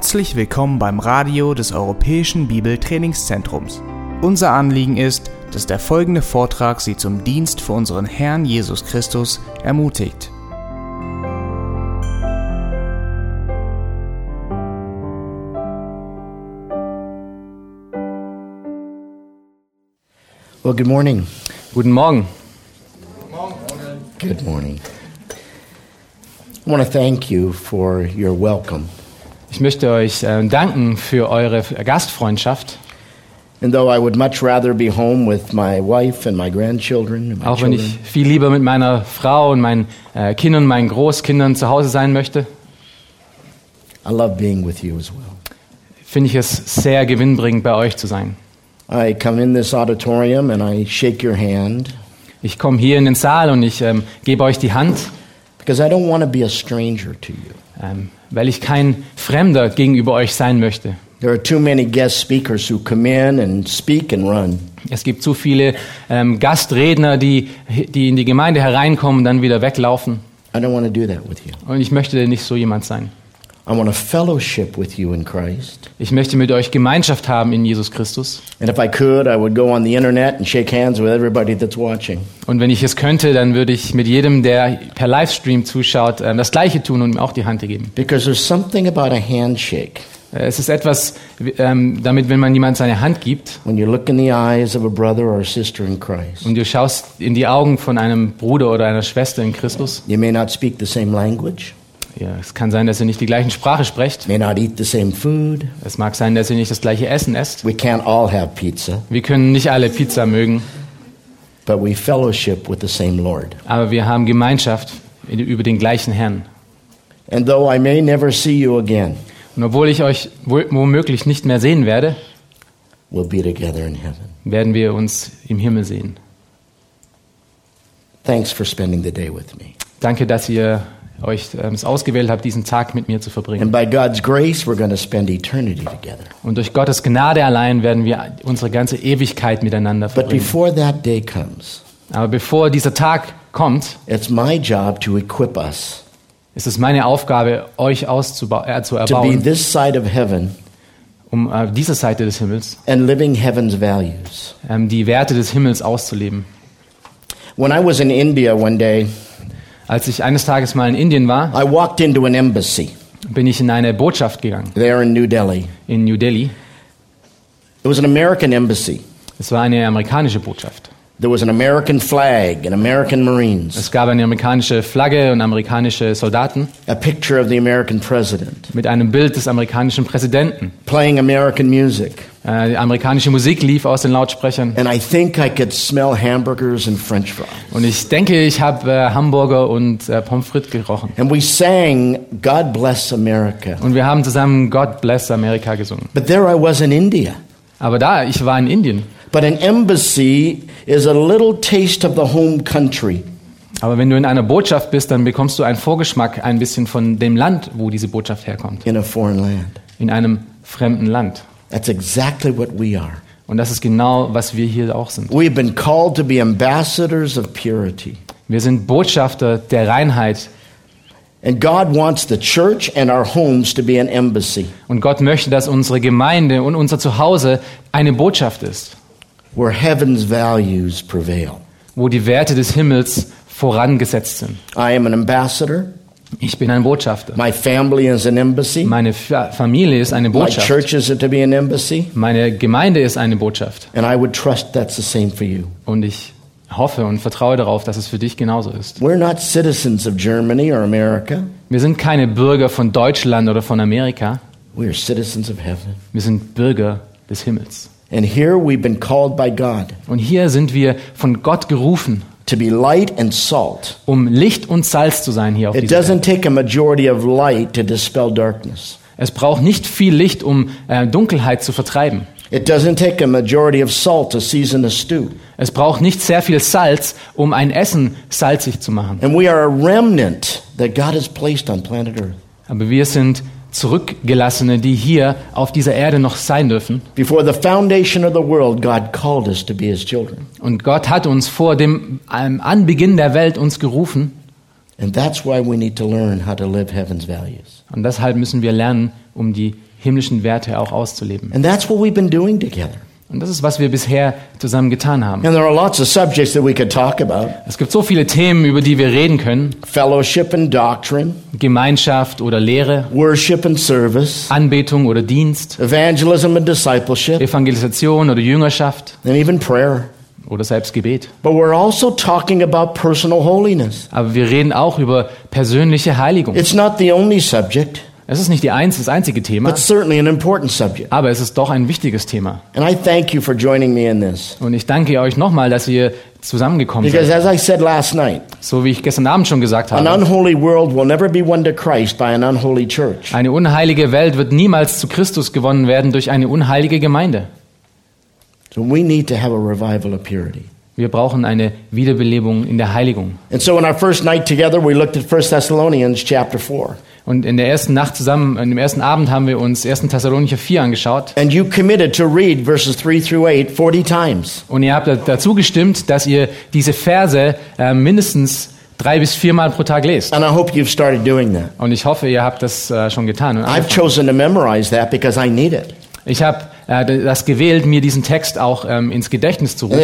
Herzlich willkommen beim Radio des Europäischen Bibeltrainingszentrums. Unser Anliegen ist, dass der folgende Vortrag Sie zum Dienst für unseren Herrn Jesus Christus ermutigt. Well, good morning. Guten Morgen. Good morning. I want to thank you for your welcome. Ich möchte euch äh, danken für eure Gastfreundschaft. And though I would much rather be home with my wife and my grandchildren, and my Auch wenn children, ich viel lieber mit meiner Frau und meinen äh, Kindern, meinen Großkindern zu Hause sein möchte, I love being with you as well. finde ich es sehr gewinnbringend, bei euch zu sein. I come in this auditorium and I shake your hand Ich komme hier in den Saal und ich ähm, gebe euch die Hand, because I don't want to be a stranger to you. ähm, weil ich kein Fremder gegenüber euch sein möchte. There are too many guest speakers who come in and speak and run. Es gibt zu viele ähm, Gastredner, die, die in die Gemeinde hereinkommen und dann wieder weglaufen. I don't want to do that with you. Und ich möchte nicht so jemand sein. I want a fellowship with you in Christ. Ich möchte mit euch Gemeinschaft haben in Jesus Christus. And if I could, I would go on the internet and shake hands with everybody that's watching. Und wenn ich es könnte, dann würde ich mit jedem, der per Livestream zuschaut, ähm, das Gleiche tun und ihm auch die Hand geben. Because there's something about a handshake. Äh, Es ist etwas, ähm, damit, wenn man jemand seine Hand gibt When you look in the eyes of a brother or a sister in Christ, und du schaust in die Augen von einem Bruder oder einer Schwester in Christus, you may not speak the same language, ja, es kann sein, dass ihr nicht die gleiche Sprache sprecht. may not eat the same food. Es mag sein, dass ihr nicht das gleiche Essen esst. We can't all have pizza, Wir können nicht alle Pizza mögen, but we fellowship with the same Lord. aber wir haben Gemeinschaft über den gleichen Herrn. And though I may never see you again, Und obwohl ich euch wo- womöglich nicht mehr sehen werde, we'll be together in heaven. werden wir uns im Himmel sehen. Thanks for spending the day with me. Danke, dass ihr euch ähm, es ausgewählt habt, diesen Tag mit mir zu verbringen. And by God's grace, we're going to spend eternity together. Und durch Gottes Gnade allein werden wir unsere ganze Ewigkeit miteinander But verbringen. before that day comes, Aber bevor dieser Tag kommt, it's my job to equip us ist es meine Aufgabe, euch äh, zu to be erbauen, this side of heaven um äh, diese Seite des Himmels, and living heaven's values. ähm, die Werte des Himmels auszuleben. When I was in India one day, Als ich eines Tages mal in Indien war, I walked into an embassy bin ich in eine Botschaft gegangen, there in New Delhi. in New Delhi. It was an American embassy. Es war eine amerikanische Botschaft. There was an American flag and American Marines, Es gab eine amerikanische Flagge und amerikanische Soldaten a picture of the American president, mit einem Bild des amerikanischen Präsidenten. playing American music. Äh, die amerikanische Musik lief aus den Lautsprechern. And I think I could smell hamburgers and french fries. Und ich denke, ich habe äh, Hamburger und äh, Pommes frites gerochen. And we sang, God bless America. Und wir haben zusammen God Bless America gesungen. But there I was in India. Aber da, ich war in Indien. But an embassy is a little taste of the home country. Aber wenn du in einer Botschaft bist, dann bekommst du einen Vorgeschmack ein bisschen von dem Land, wo diese Botschaft herkommt. in a foreign land. In einem fremden Land. That's exactly what we are. Und das ist genau, was wir hier auch sind. We've been called to be ambassadors of purity. Wir sind Botschafter der Reinheit. And God wants the church and our homes to be an embassy Und Gott möchte, dass unsere Gemeinde und unser Zuhause eine Botschaft ist, where heaven's values prevail. wo die Werte des Himmels vorangesetzt sind. I am an ambassador. Ich bin ein Botschafter. My family is an embassy. Meine Fa- Familie ist eine My Botschaft. church is to be an embassy. Meine Gemeinde ist eine Botschaft. And I would trust that's the same for you. Und ich hoffe und vertraue darauf, dass es für dich genauso ist. We're not citizens of Germany or America. Wir sind keine Bürger von Deutschland oder von Amerika. We are citizens of heaven. Wir sind Bürger des Himmels. And here we've been called by God Und hier sind wir von Gott gerufen, to be light and salt. um Licht und Salz zu sein hier auf It dieser Welt. doesn't take a majority of light to dispel darkness. Es braucht nicht viel Licht, um äh, Dunkelheit zu vertreiben. It doesn't take a majority of salt to season a stew. Es braucht nicht sehr viel Salz, um ein Essen salzig zu machen. And we are a remnant that God has placed on planet Earth. Aber wir sind Zurückgelassene, die hier auf dieser Erde noch sein dürfen. Before the foundation of the world, God called us to be His children. Und Gott hat uns vor dem ähm, Anbeginn der Welt uns gerufen. And that's why we need to learn how to live heaven's values. Und deshalb müssen wir lernen, um die himmlischen Werte auch auszuleben. And that's what we've been doing together. Und das ist, was wir bisher zusammen getan haben. And there are lots of subjects that we could talk about Es gibt so viele Themen, über die wir reden können. fellowship and doctrine, Gemeinschaft oder Lehre, worship and service, Anbetung oder Dienst, evangelism and discipleship, Evangelisation oder Jüngerschaft and even prayer. oder selbst Gebet. But we're also talking about personal holiness. Aber wir reden auch über persönliche Heiligung. It's not the only subject, Es ist nicht die eins, das einzige Thema, but certainly an important subject. aber es ist doch ein wichtiges Thema. And I thank you for joining me in this. Und ich danke euch nochmal, dass ihr zusammengekommen Because seid. as I said last night, So wie ich gestern Abend schon gesagt an habe. unholy world will never be won to Christ by an unholy church. Eine unheilige Welt wird niemals zu Christus gewonnen werden durch eine unheilige Gemeinde. So we need to have a revival of purity. Wir brauchen eine Wiederbelebung in der Heiligung. And so in our first night together, we looked at 1 Thessalonians chapter 4. Und in der ersten Nacht zusammen, in dem ersten Abend haben wir uns 1. Thessalonicher 4 angeschaut. And you committed to read verses 3 through 8 40 times. Und ihr habt da- dazu gestimmt, dass ihr diese Verse äh, mindestens drei bis viermal pro Tag lest. And I hope you've started doing that. Und ich hoffe, ihr habt das äh, schon getan. I've chosen to memorize that because I need it. ich habe das gewählt, mir diesen Text auch ähm, ins Gedächtnis zu rufen.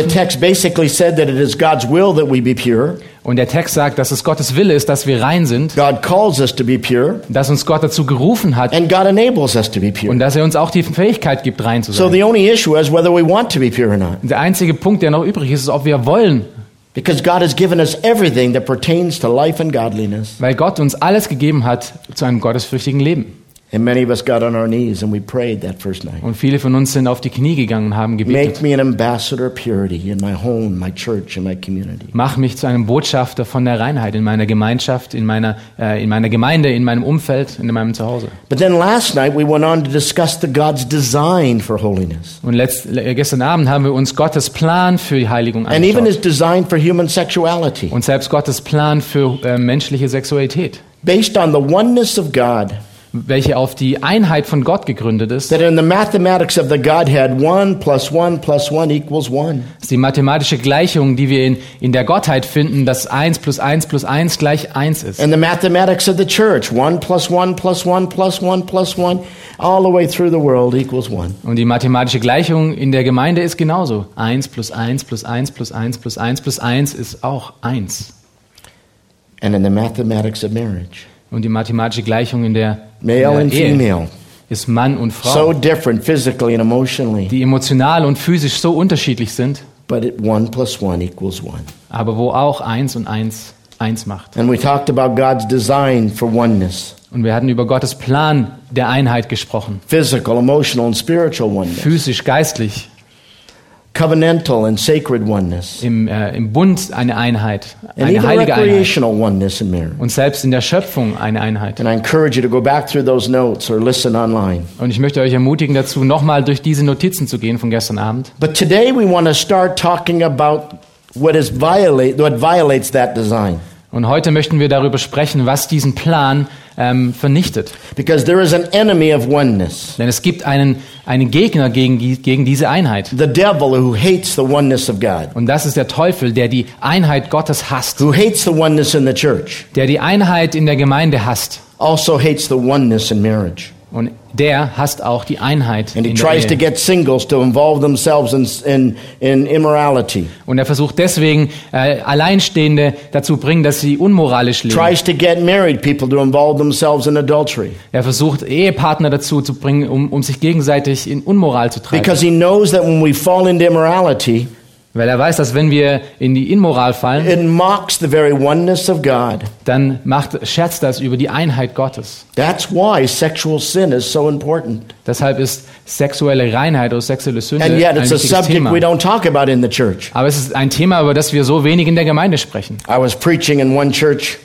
Und der Text sagt, dass es Gottes Wille ist, dass wir rein sind, God calls us to be pure, dass uns Gott dazu gerufen hat and God enables us to be pure. und dass er uns auch die Fähigkeit gibt, rein zu sein. the only issue is whether we want to be pure or not. Der einzige Punkt, der noch übrig ist, ist, ob wir wollen, Because God has given us everything that pertains to life and godliness. weil Gott uns alles gegeben hat zu einem gottesfürchtigen Leben. And many of us got on our knees and we prayed that first night. Und viele von uns sind auf die Knie gegangen und haben gebetet. Make me an ambassador of purity in my home, my church, and my community. Mach mich zu einem Botschafter von der Reinheit in meiner Gemeinschaft, in meiner, äh, in meiner Gemeinde, in meinem Umfeld, in meinem Zuhause. But then last night we went on to discuss the God's design for holiness Und letzt, äh, gestern Abend haben wir uns Gottes Plan für die Heiligung and even his angeschaut. design for human sexuality. Und selbst Gottes Plan für äh, menschliche Sexualität, Based on the oneness of God, welche auf die Einheit von Gott gegründet ist. that in the mathematics of the Godhead, one plus one plus one equals one. Ist die mathematische Gleichung, die wir in, in der Gottheit finden, dass 1 plus 1 plus 1 gleich 1 ist. And the mathematics of the church, one plus one plus one plus one plus one, all the way through the world equals one. Und die mathematische Gleichung in der Gemeinde ist genauso. 1 plus 1 plus 1 plus 1 plus 1 plus 1 ist auch 1. And in the mathematics of marriage, Und die mathematische Gleichung in der, in male der and Ehe female, ist Mann und so Frau, different physically and emotionally, die emotional und physisch so unterschiedlich sind, but it, one plus one equals one. aber wo auch 1 und 1 1 macht. And we talked about God's design for oneness. Und wir hatten über Gottes Plan der Einheit gesprochen. physical, emotional, and spiritual oneness, Physisch, geistlich, covenantal and sacred oneness, im, äh, im Bund eine Einheit, and eine even heilige Einheit. recreational oneness in marriage. Und selbst in der Schöpfung eine Einheit. And I encourage you to go back through those notes or listen online. Und ich möchte euch ermutigen dazu, nochmal durch diese Notizen zu gehen von gestern Abend. But today we want to start talking about what is violate what violates that design. Und heute möchten wir darüber sprechen, was diesen Plan ähm, vernichtet. Because there is an enemy of oneness. Denn es gibt einen, einen Gegner gegen, gegen diese Einheit. The devil who hates the oneness of God, Und das ist der Teufel, der die Einheit Gottes hasst. who hates the oneness in the church, Der die Einheit in der Gemeinde hasst. also hates the oneness in marriage. Und der hasst auch die Einheit And he tries to get singles to involve themselves in, in, in immorality. Und er versucht deswegen, äh, Alleinstehende dazu bringen, dass sie unmoralisch leben. Tries to get married people to involve themselves in adultery. Er versucht, Ehepartner dazu zu bringen, um, um sich gegenseitig in Unmoral zu treiben. Because he knows that when we fall into immorality, Weil er weiß, dass wenn wir in die Inmoral fallen, it mocks the very oneness of God. dann macht, scherzt das über die Einheit Gottes. That's why sexual sin is so important. Deshalb ist sexuelle Reinheit oder sexuelle Sünde And yet ein it's a wichtiges subject Thema. we don't talk about in the church. Aber es ist ein Thema, über das wir so wenig in der Gemeinde sprechen. I was preaching in one church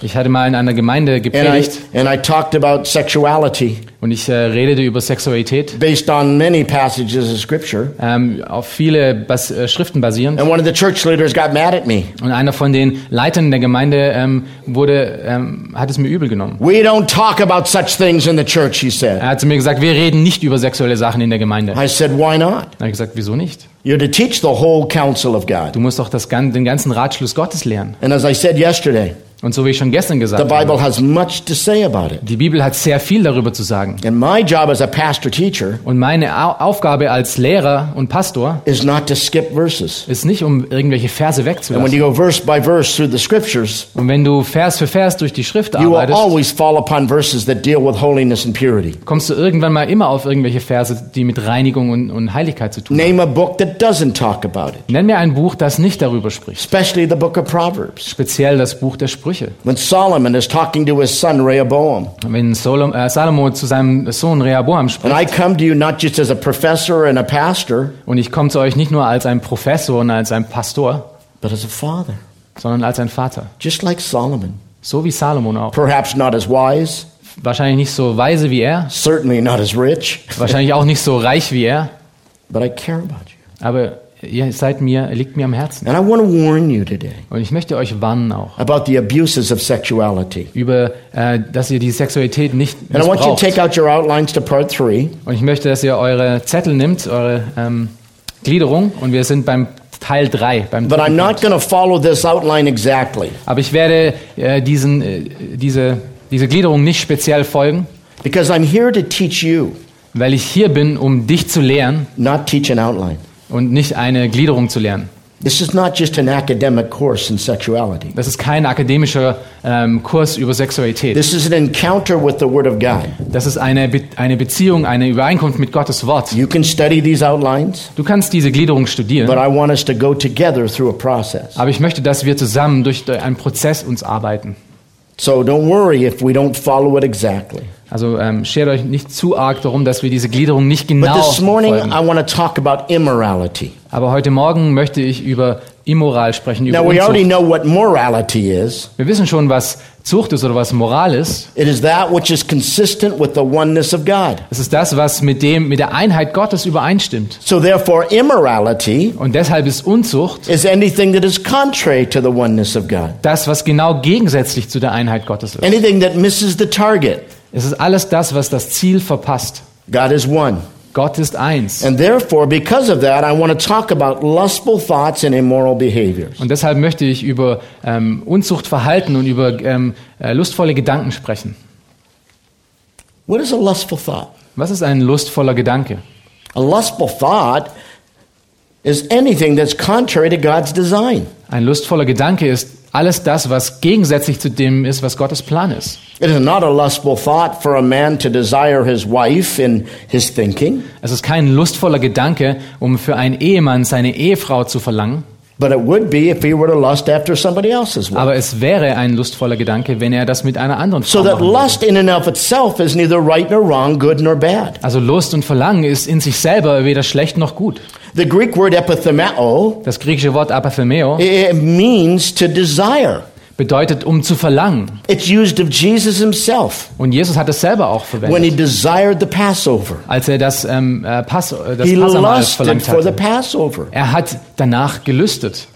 Ich hatte mal in einer Gemeinde and I, gepredigt and I talked about sexuality und ich äh, redete über Sexualität, based on many passages of scripture. ähm, auf viele Bas äh, Schriften basierend. And one of the church leaders got mad at me. Und einer von den Leitern der Gemeinde ähm, wurde, ähm, hat es mir übel genommen. We don't talk about such things in the church, he said. Er hat zu mir gesagt, wir reden nicht über sexuelle Sachen in der Gemeinde. I said, why not? Habe ich gesagt, wieso nicht? You're to teach the whole counsel of God. Du musst doch das, den ganzen Ratschluss Gottes lernen. And as I said yesterday, Und so wie ich schon gestern The gesagt Bible habe, has much to say about it. die Bibel hat sehr viel darüber zu sagen. And my job as a pastor teacher Und meine Au Aufgabe als Lehrer und Pastor is not to skip verses. ist nicht, um irgendwelche Verse And when wegzulassen. you go verse by verse through the scriptures, Und wenn du Vers für Vers durch die Schrift you will arbeitest, always fall upon verses that deal with holiness and purity. kommst du irgendwann mal immer auf irgendwelche Verse, die mit Reinigung und, und Heiligkeit zu tun haben. Name a book that doesn't talk about it, Nenn mir ein Buch, das nicht darüber spricht. especially the book of Proverbs. Speziell das Buch der Sprüche. When Solomon is talking to his son Rehoboam, Wenn Solom, äh, Salomo zu seinem Sohn Rehoboam and spricht, I come to you not just as a professor and a pastor, und ich komme zu euch nicht nur als ein Professor und als ein Pastor, but as a father, sondern als ein Vater. just like Solomon. So wie Salomon auch. Perhaps not as wise, Wahrscheinlich nicht so weise wie er, certainly not as rich, wahrscheinlich auch nicht so reich wie er, but I care about you. aber ihr seid mir, liegt mir am Herzen. And I want to warn you today Und ich möchte euch warnen auch about the abuses of sexuality. über, äh, dass ihr die Sexualität nicht And I want you to missbraucht. take out your outlines to part three. Und ich möchte, dass ihr eure Zettel nimmt, eure ähm, Gliederung, und wir sind beim Teil 3. Beim But I'm dritten not Punkt. going to follow this outline exactly Aber ich werde äh, diesen, äh, diese, diese Gliederung nicht speziell folgen, because I'm here to teach you, weil ich hier bin, um dich zu lehren not teach an outline. Und nicht eine Gliederung zu lernen. This is not just an academic course in sexuality. Das ist kein akademischer ähm, Kurs über Sexualität. This is an encounter with the Word of God. Das ist eine, Be eine Beziehung, eine Übereinkunft mit Gottes Wort. You can study these outlines, Du kannst diese Gliederung but studieren, I want us to go together through a process. aber ich möchte, dass wir zusammen durch einen Prozess uns arbeiten. So don't worry if we don't follow it exactly. Also ähm, schert euch nicht zu arg darum, dass wir diese Gliederung nicht But genau this morning, folgen. I want to talk about immorality. Aber heute Morgen möchte ich über Immoral sprechen, über Now, we already know what morality is Wir wissen schon, was Zucht ist oder was Moral ist. it is that which is consistent with the oneness of God. Es ist das, was mit, dem, mit der Einheit Gottes übereinstimmt. So, therefore, immorality Und deshalb ist Unzucht is anything that is contrary to the oneness of God, das, was genau gegensätzlich zu der Einheit Gottes ist. anything that misses the target. Es ist alles das, was das Ziel verpasst. God is one. Gott ist eins. And therefore, because of that, I want to talk about lustful thoughts and immoral behaviors. Und deshalb möchte ich über ähm, Unzuchtverhalten und über ähm, äh, lustvolle Gedanken sprechen. What is a lustful thought? Was ist ein lustvoller Gedanke? A lustful thought is anything that's contrary to God's design. Ein lustvoller Gedanke ist alles das, was gegensätzlich zu dem ist, was Gottes Plan ist. It is not a lustful thought for a man to desire his wife in his thinking, Es ist kein lustvoller Gedanke, um für einen Ehemann seine Ehefrau zu verlangen, but it would be if he were to lust after somebody else's wife. aber es wäre ein lustvoller Gedanke, wenn er das mit einer anderen Frau So that lust in and of itself is neither right nor wrong, good nor bad. Also Lust und Verlangen ist in sich selber weder schlecht noch gut. The Greek word epithemeo Das griechische Wort apathemeo it means to desire. Bedeutet um zu verlangen. It's used of Jesus himself Und Jesus hat es selber auch when he verwendet, desired the Passover. als er das, ähm, äh, Pass, äh, das He Passamal lusted verlangt for the hatte. Passover. Er hat danach gelüstet.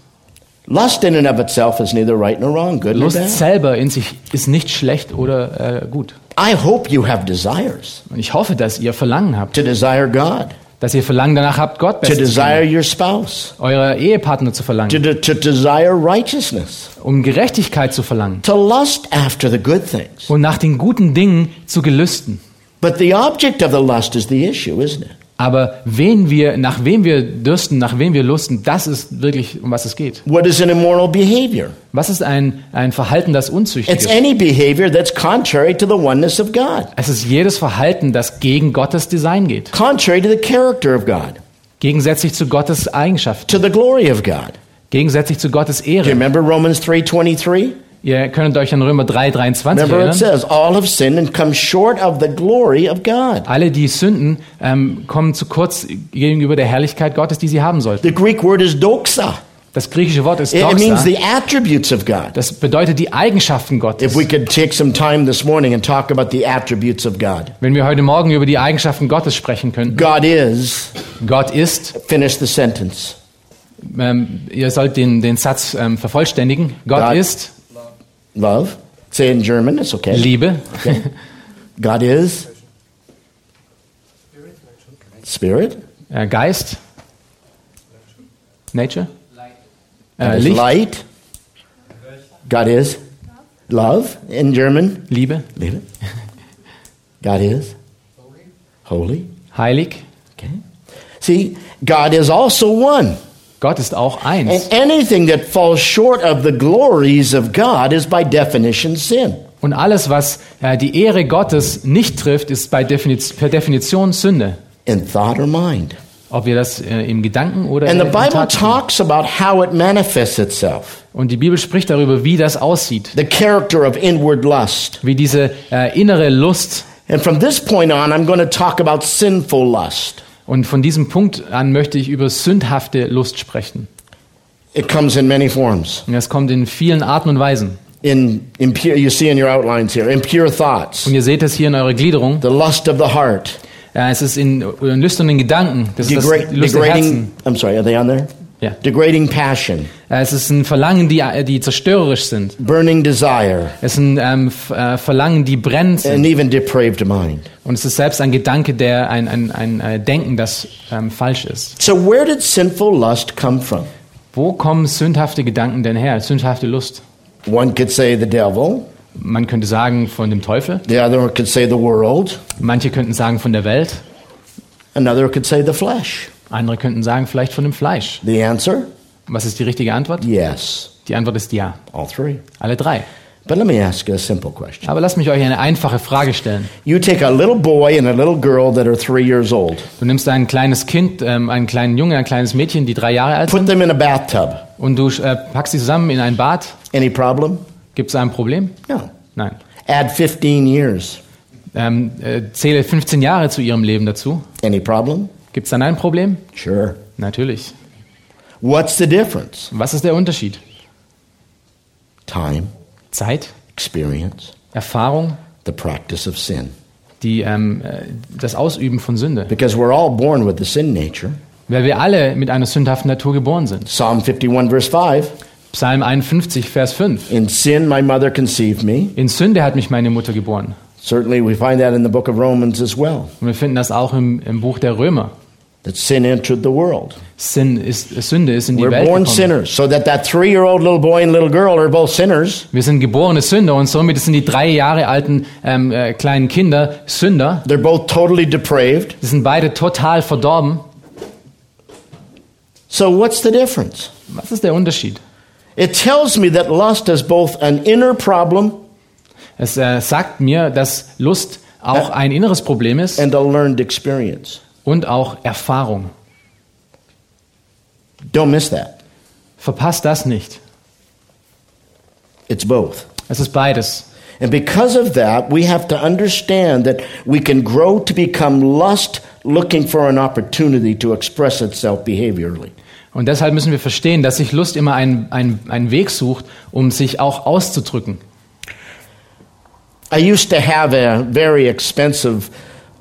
Lust in and of itself is neither right nor wrong, good Lust bad. selber in sich ist nicht schlecht oder äh, gut. I hope you have desires Und ich hoffe, dass ihr Verlangen habt, to desire God, dass ihr Verlangen danach habt, Gott to besser zu desire your spouse, eure Ehepartner zu to, verlangen, de- to desire righteousness, um Gerechtigkeit zu verlangen to lust after the good things. und nach den guten Dingen zu gelüsten. But the object of the lust is the issue, isn't it? Aber wen wir, nach wem wir dürsten, nach wem wir lusten, das ist wirklich, um was es geht. What is an immoral behavior? Was ist ein, ein Verhalten, das unzüchtig It's ist? any behavior that's contrary to the oneness of God, Es ist jedes Verhalten, das gegen Gottes Design geht. contrary to the character of God, Gegensätzlich zu Gottes Eigenschaften. to the glory of God. Gegensätzlich zu Gottes Do you Ehre. remember Romans 3:23? Ihr könnt euch an Römer 3, 23 Remember it erinnern. says, all have sinned and come short of the glory of God. Alle, die sünden, ähm, kommen zu kurz gegenüber der Herrlichkeit Gottes, die sie haben sollten. The Greek word is doxa. Das griechische Wort ist It it means doxa. the attributes of God. Das bedeutet die Eigenschaften Gottes. If we could take some time this morning and talk about the attributes of God. Wenn wir heute Morgen über die Eigenschaften Gottes sprechen könnten. God is, Gott ist, finish the sentence. ähm, ihr sollt den, den Satz ähm, vervollständigen. Gott Gott- ist Love. Say in German, it's okay. Liebe. God is Spirit. Äh, Geist. Nature. God Äh, is Licht. light. God is Love in German. Liebe, Liebe. God is holy. heilig. Okay. See, God is also one. Gott ist auch And eins. anything that falls short of the glories of God is by definition sin. Und alles, was äh, die Ehre Gottes nicht trifft, ist bei Definiz per Definition Sünde. In thought or mind. Ob wir das äh, im Gedanken oder And the im Bible talks about how it manifests itself. Und die Bibel spricht darüber, wie das aussieht. The character of inward lust. Wie diese äh, innere Lust. And from this point on, I'm going to talk about sinful lust. Und von diesem Punkt an möchte ich über sündhafte Lust sprechen. It comes in many forms. Und das kommt in vielen Arten und Weisen. In impure, you see in your outlines here, impure thoughts, Und ihr seht es hier in eurer Gliederung. the lust of the heart, Ja, es ist in, in lüsternen Gedanken. Das ist das Lust degrading. Herzen. I'm sorry, are they on there? Ja. Degrading passion, Ja, Es ist ein Verlangen, die, die zerstörerisch sind. burning desire, Es sind ähm, F- äh, Verlangen, die brennend sind. and even depraved mind. Und es ist selbst ein Gedanke, der ein, ein, ein äh, Denken, das ähm, falsch ist. So, where did sinful lust come from? Wo kommen sündhafte Gedanken denn her? Sündhafte Lust? One could say the devil, Man könnte sagen von dem Teufel. the other could say the world, Manche könnten sagen von der Welt. another could say the flesh. Andere könnten sagen vielleicht von dem Fleisch. The answer? Was ist die richtige Antwort? Yes, Die Antwort ist ja. all three. Alle drei. But let me ask you a simple question. Aber lasst mich euch eine einfache Frage stellen. You take a little boy and a little girl that are three years old, Du nimmst ein kleines Kind, ähm, einen kleinen Jungen, ein kleines Mädchen, die drei Jahre alt put sind, them in a bathtub. und du äh, packst sie zusammen in ein Bad. Any problem? Gibt es ein Problem? No. Nein. Add 15 years. Ähm, äh, zähle 15 Jahre zu ihrem Leben dazu. Any problem? Gibt es dann ein Problem? Sure. Natürlich. What's the difference? Was ist der Unterschied? Time, Zeit, experience, Erfahrung, the practice of sin. die, ähm, äh, das Ausüben von Sünde. Because we're all born with the sin nature. Weil wir alle mit einer sündhaften Natur geboren sind. Psalm 51, verse 5 Psalm 51, Vers 5. In sin my mother conceived me. In Sünde hat mich meine Mutter geboren. Certainly we find that in the book of Romans as well. Und wir finden das auch im, im Buch der Römer. That sin entered the world. Sinn ist, Sünde ist in die We're Welt born gekommen. sinners. So that that three year old little boy and little girl are both sinners. Wir sind geborene Sünder und somit sind die drei Jahre alten ähm, äh, kleinen Kinder Sünder. They're both totally depraved. Die sind beide total verdorben. So what's the difference? Was ist der Unterschied? It tells me that lust is both an inner problem Es äh, sagt mir, dass Lust auch ein inneres Problem ist and a learned experience. Und auch Erfahrung. Don't miss that. Verpasst das nicht. It's both. Es ist beides. And because of that, we have to understand that we can grow to become lust looking for an opportunity to express itself behaviorally. Und deshalb müssen wir verstehen, dass sich Lust immer einen, einen, einen Weg sucht, um sich auch auszudrücken. I used to have a very expensive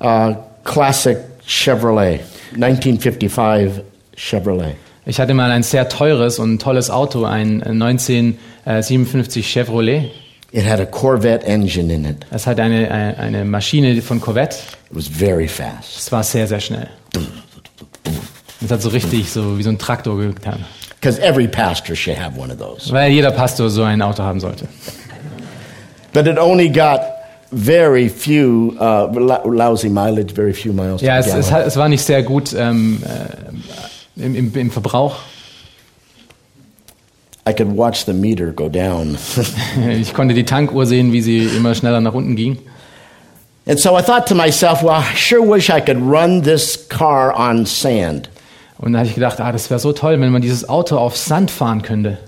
uh, classic Chevrolet, 1955 Chevrolet. Ich hatte mal ein sehr teures und tolles Auto, ein 1957 Chevrolet. It had a Corvette engine in it. Es hatte eine, eine eine Maschine von Corvette. It was very fast. Es war sehr, sehr schnell. Es hat so richtig so wie so ein Traktor getan. Because every pastor should have one of those. Weil jeder Pastor so ein Auto haben sollte. But it only got very few uh, lou- lousy mileage, very few miles Ja, es, es, hat, es war nicht sehr gut ähm, äh, im, im, im Verbrauch. I could watch the meter go down. Ich konnte die Tankuhr sehen, wie sie immer schneller nach unten ging. and so I thought to myself, well, I sure wish I could run this car on sand. Und da habe ich gedacht, ah, das wäre so toll, wenn man dieses Auto auf Sand fahren könnte.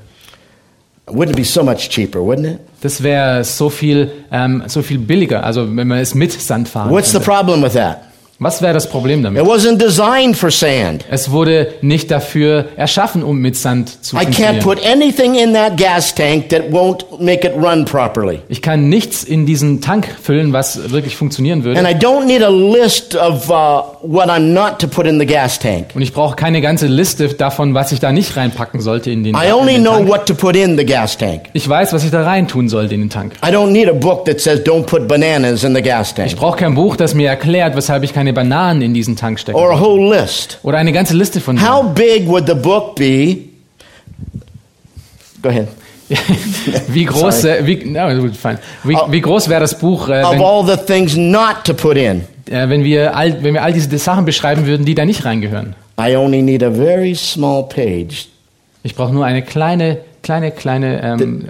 Wouldn't it be so much cheaper, wouldn't it? Das wäre so viel, ähm, so viel billiger, also wenn man es mit Sand fahren What's the problem with that? Was wäre das Problem It damit? wasn't designed for sand. Es wurde nicht dafür erschaffen, um mit Sand zu I can't funktionieren. put anything in that gas tank that won't make it run properly. Ich kann nichts in diesen Tank füllen, was wirklich funktionieren And würde. I don't need a list of uh, what I'm not to put in the gas tank. Und ich brauche keine ganze Liste davon, was ich da nicht reinpacken sollte in den, I in only den know Tank. what to put in the gas tank. Ich weiß, was ich da rein tun sollte in den Tank. I don't need a book that says don't put bananas in the gas Ich tank brauche kein Buch, das mir erklärt, weshalb ich keine Bananen in diesen Tank stecke. or a whole list. Oder eine ganze Liste von How Dingen. big would the book be? Go ahead. wie groß, äh, wie, no, fein. wie, wie groß wäre das Buch, äh, of wenn, all the things not to put in. äh, wenn, wir all, wenn wir all diese Sachen beschreiben würden, die da nicht reingehören? I only need a very small page Ich brauche nur eine kleine, kleine, kleine, ähm,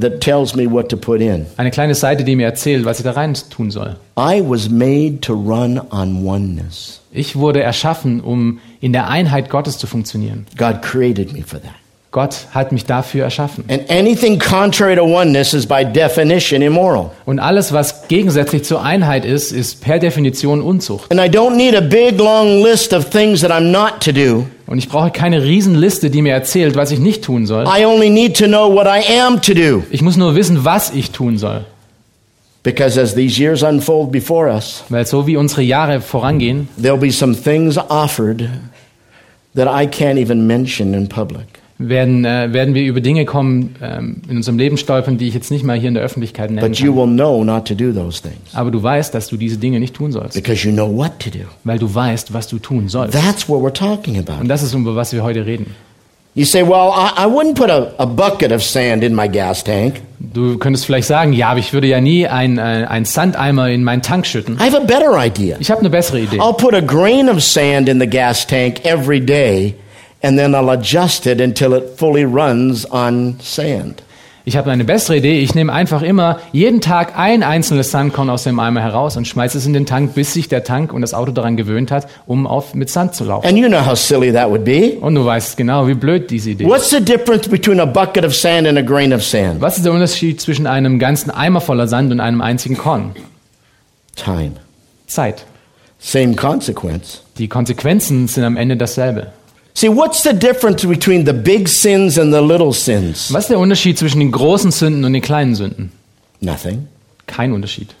that tells me what to put in. eine kleine Seite, die mir erzählt, was ich da rein tun soll. I was made to run on oneness. Ich wurde erschaffen, um in der Einheit Gottes zu funktionieren. God created me for that. Gott hat mich dafür erschaffen. And anything contrary to oneness is by definition immoral. Und alles, was gegensätzlich zur Einheit ist, ist per Definition Unzucht. And I don't need a big long list of things that I'm not to do. Und ich brauche keine Riesenliste, die mir erzählt, was ich nicht tun soll. I only need to know what I am to do. Ich muss nur wissen, was ich tun soll. Because as these years unfold before us, Weil so wie unsere Jahre vorangehen, there'll be some things offered that I can't even mention in public. Werden, äh, werden wir über Dinge kommen ähm, in unserem Leben stolpern, die ich jetzt nicht mal hier in der Öffentlichkeit nennen But you kann. will know not to do those things Aber du weißt, dass du diese Dinge nicht tun sollst. because you know what to do. Weil du weißt, was du tun sollst. That's what we're talking Und das ist, über was wir heute reden. You say, well, I, I wouldn't put a, a bucket of sand in my gas tank. Du könntest vielleicht sagen, ja, aber ich würde ja nie einen äh, einen Sandeimer in meinen Tank schütten. I have a better idea. Ich habe eine bessere Idee. I'll put a grain of sand in the gas tank every day, and then I'll adjust it until it fully runs on sand. Ich habe eine bessere Idee. Ich nehme einfach immer jeden Tag ein einzelnes Sandkorn aus dem Eimer heraus und schmeiße es in den Tank, bis sich der Tank und das Auto daran gewöhnt hat, um auf, mit Sand zu laufen. And you know how silly that would be. Und du weißt genau, wie blöd diese Idee ist. What's the difference between a bucket of sand and a grain of sand? Was ist der Unterschied zwischen einem ganzen Eimer voller Sand und einem einzigen Korn? Time. Zeit. Same consequence. Die Konsequenzen sind am Ende dasselbe. See, what's the difference between the big sins and the little sins? Was ist der Unterschied zwischen den großen Sünden und den kleinen Sünden? Nothing. Kein Unterschied.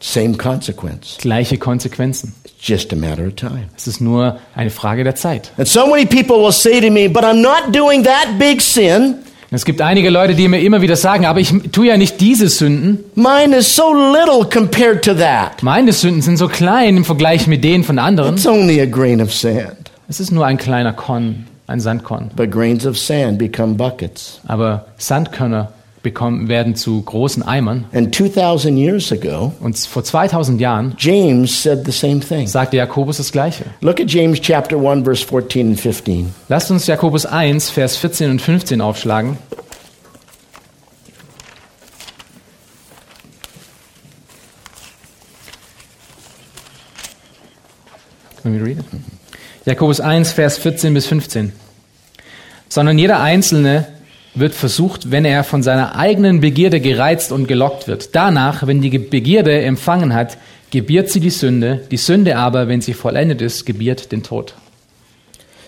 Same consequence. Gleiche Konsequenzen. It's just a matter of time. Es ist nur eine Frage der Zeit. And so many people will say to me, but I'm not doing that big sin. Es gibt einige Leute, die mir immer wieder sagen, aber ich tue ja nicht diese Sünden. Mine is so little compared to that. Meine Sünden sind so klein im Vergleich mit denen von anderen. It's only a grain of sand. Es ist nur ein kleiner Korn, ein Sandkorn. But grains of sand become buckets. Aber Sandkörner bekommen, werden zu großen Eimern. And 2,000 years ago, Und vor 2000 Jahren James said the same thing. sagte Jakobus das Gleiche. Look at James chapter 1, verse 14 and 15. Lasst uns Jakobus 1, Vers 14 und 15 aufschlagen. Can we read it? Jakobus 1, Vers 14 bis 15. Sondern jeder Einzelne wird versucht, wenn er von seiner eigenen Begierde gereizt und gelockt wird. Danach, wenn die Begierde empfangen hat, gebiert sie die Sünde. Die Sünde aber, wenn sie vollendet ist, gebiert den Tod.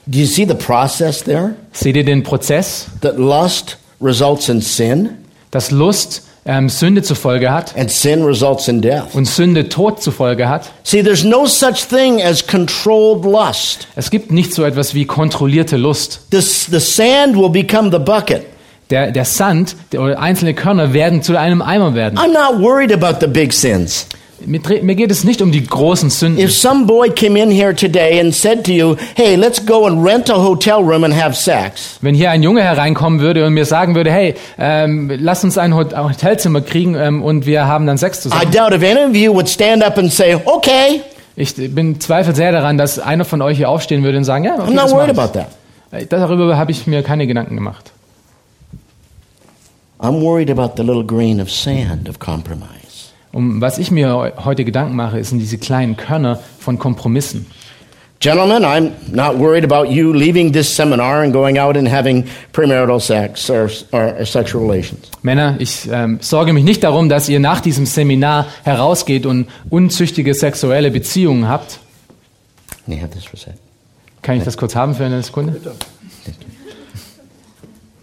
Do you see the process there? Seht ihr den Prozess, That lust results in sin, dass Lust ähm, Sünde zur Folge hat and sin results in death. und Sünde Tod zur Folge hat? See, there's no such thing as controlled lust. Es gibt nicht so etwas wie kontrollierte Lust. This, the sand will become the bucket. Der, der Sand der, einzelne Körner werden zu einem Eimer werden. I'm not worried about the big sins. Mir, mir geht es nicht um die großen Sünden. If some boy came in here today and said to you, hey, let's go and rent a hotel room and have sex, Wenn hier ein Junge hereinkommen würde und mir sagen würde, hey, ähm, lass uns ein Hot- Hotelzimmer kriegen ähm, und wir haben dann Sex I zusammen. doubt if any of you would stand up and say, okay, Ich bin zweifel sehr daran, dass einer von euch hier aufstehen würde und sagen, ja, okay, I'm not das worried about that. Äh, Darüber habe ich mir keine Gedanken gemacht. I'm worried about the little grain of sand of compromise. Um was ich mir heu- heute Gedanken mache, sind diese kleinen Körner von Kompromissen. Gentlemen, I'm not worried about you leaving this seminar and going out and having premarital sex or, or, sexual relations. Männer, ich ähm, sorge mich nicht darum, dass ihr nach diesem Seminar herausgeht und unzüchtige sexuelle Beziehungen habt. Can you have this for a sec? Kann ich das kurz haben für eine Sekunde?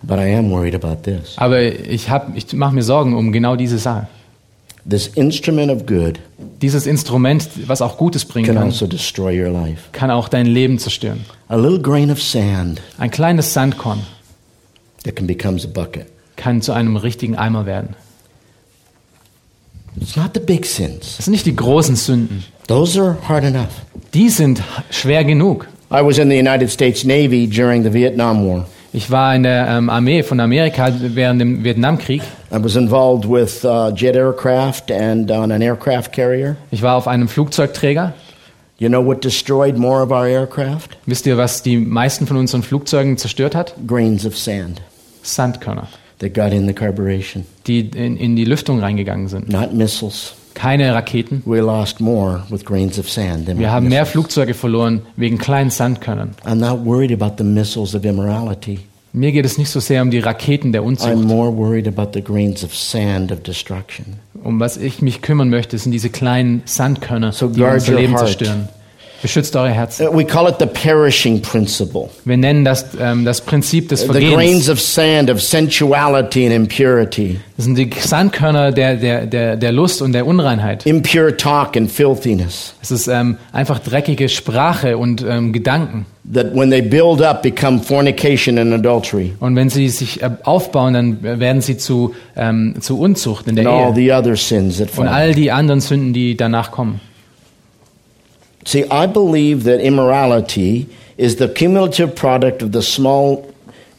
But I am worried about this. Aber ich, hab- ich mache mir Sorgen um genau diese Sache. This instrument of good Dieses Instrument, was auch Gutes bringen can kann, also destroy your life. kann auch dein Leben zerstören. A little grain of sand Ein kleines Sandkorn that can become a bucket. kann zu einem richtigen Eimer werden. It's not the big sins. Das sind nicht die großen Sünden. Those are hard enough. Die sind schwer genug. I was in the United States Navy during the Vietnam War. Ich war in der ähm, Armee von Amerika während dem Vietnamkrieg. I was involved with uh, jet aircraft and on an aircraft carrier. Ich war auf einem Flugzeugträger. You know what destroyed more of our aircraft? Wisst ihr, was die meisten von unseren Flugzeugen zerstört hat? Grains of sand Sandkörner, that got in the carburation, die in, in die Lüftung reingegangen sind. not missiles. Keine Raketen. We lost more with grains of sand than Wir haben mehr. Flugzeuge verloren wegen kleinen Sandkörnern. I'm not worried about the missiles of immorality. Mir geht es nicht so sehr um die Raketen der Unzucht. Um was ich mich kümmern möchte, sind diese kleinen Sandkörner, So die unser Leben zerstören. Beschützt eure Herzen. We call it the perishing principle. Wir nennen das ähm, das Prinzip des The grains Vergehens. of sand of sensuality and impurity, Das sind die Sandkörner der, der, der, der Lust und der Unreinheit. impure talk and filthiness. Es ist ähm, einfach dreckige Sprache und ähm, Gedanken. That when they build up become fornication and adultery Und wenn sie sich äh, aufbauen, dann werden sie zu, ähm, zu Unzucht in der and all Ehe. the other sins that Und all die anderen Sünden, die danach kommen. See, I believe that immorality is the cumulative product of the small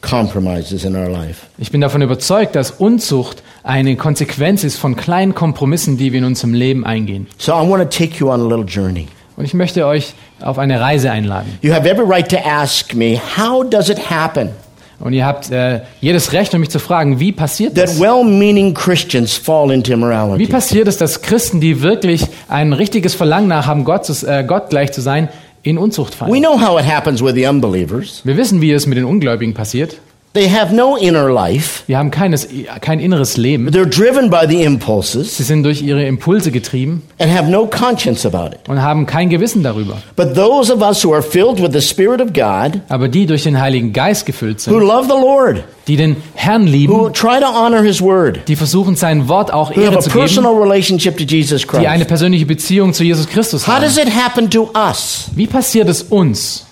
compromises in our life. Ich bin davon überzeugt, dass Unzucht eine Konsequenz ist von kleinen Kompromissen, die wir in unserem Leben eingehen. So I want to take you on a little journey. Und ich möchte euch auf eine Reise einladen. You have every right to ask me, how does it happen Und ihr habt äh, jedes Recht, um mich zu fragen, wie passiert das? well meaning Christians fall into Wie passiert es, dass Christen, die wirklich ein richtiges Verlangen nach haben, Gott, äh, Gott gleich zu sein, in Unzucht We fallen? know how it happens with the unbelievers. Wir wissen, wie es mit den Ungläubigen passiert. They have no inner life, Wir haben keines, kein inneres Leben. they're driven by the impulses Sie sind durch ihre Impulse getrieben and have no conscience about it. und haben kein Gewissen darüber. But those of us who are filled with the Spirit of God, Aber die durch den Heiligen Geist gefüllt who sind, love the Lord, die den Herrn who lieben, try to honor His Word, die versuchen sein Wort auch who Ehre have a zu geben, personal relationship to Jesus die eine Christ. persönliche Beziehung zu Jesus Christus How haben. does it happen to us? Wie passiert es uns?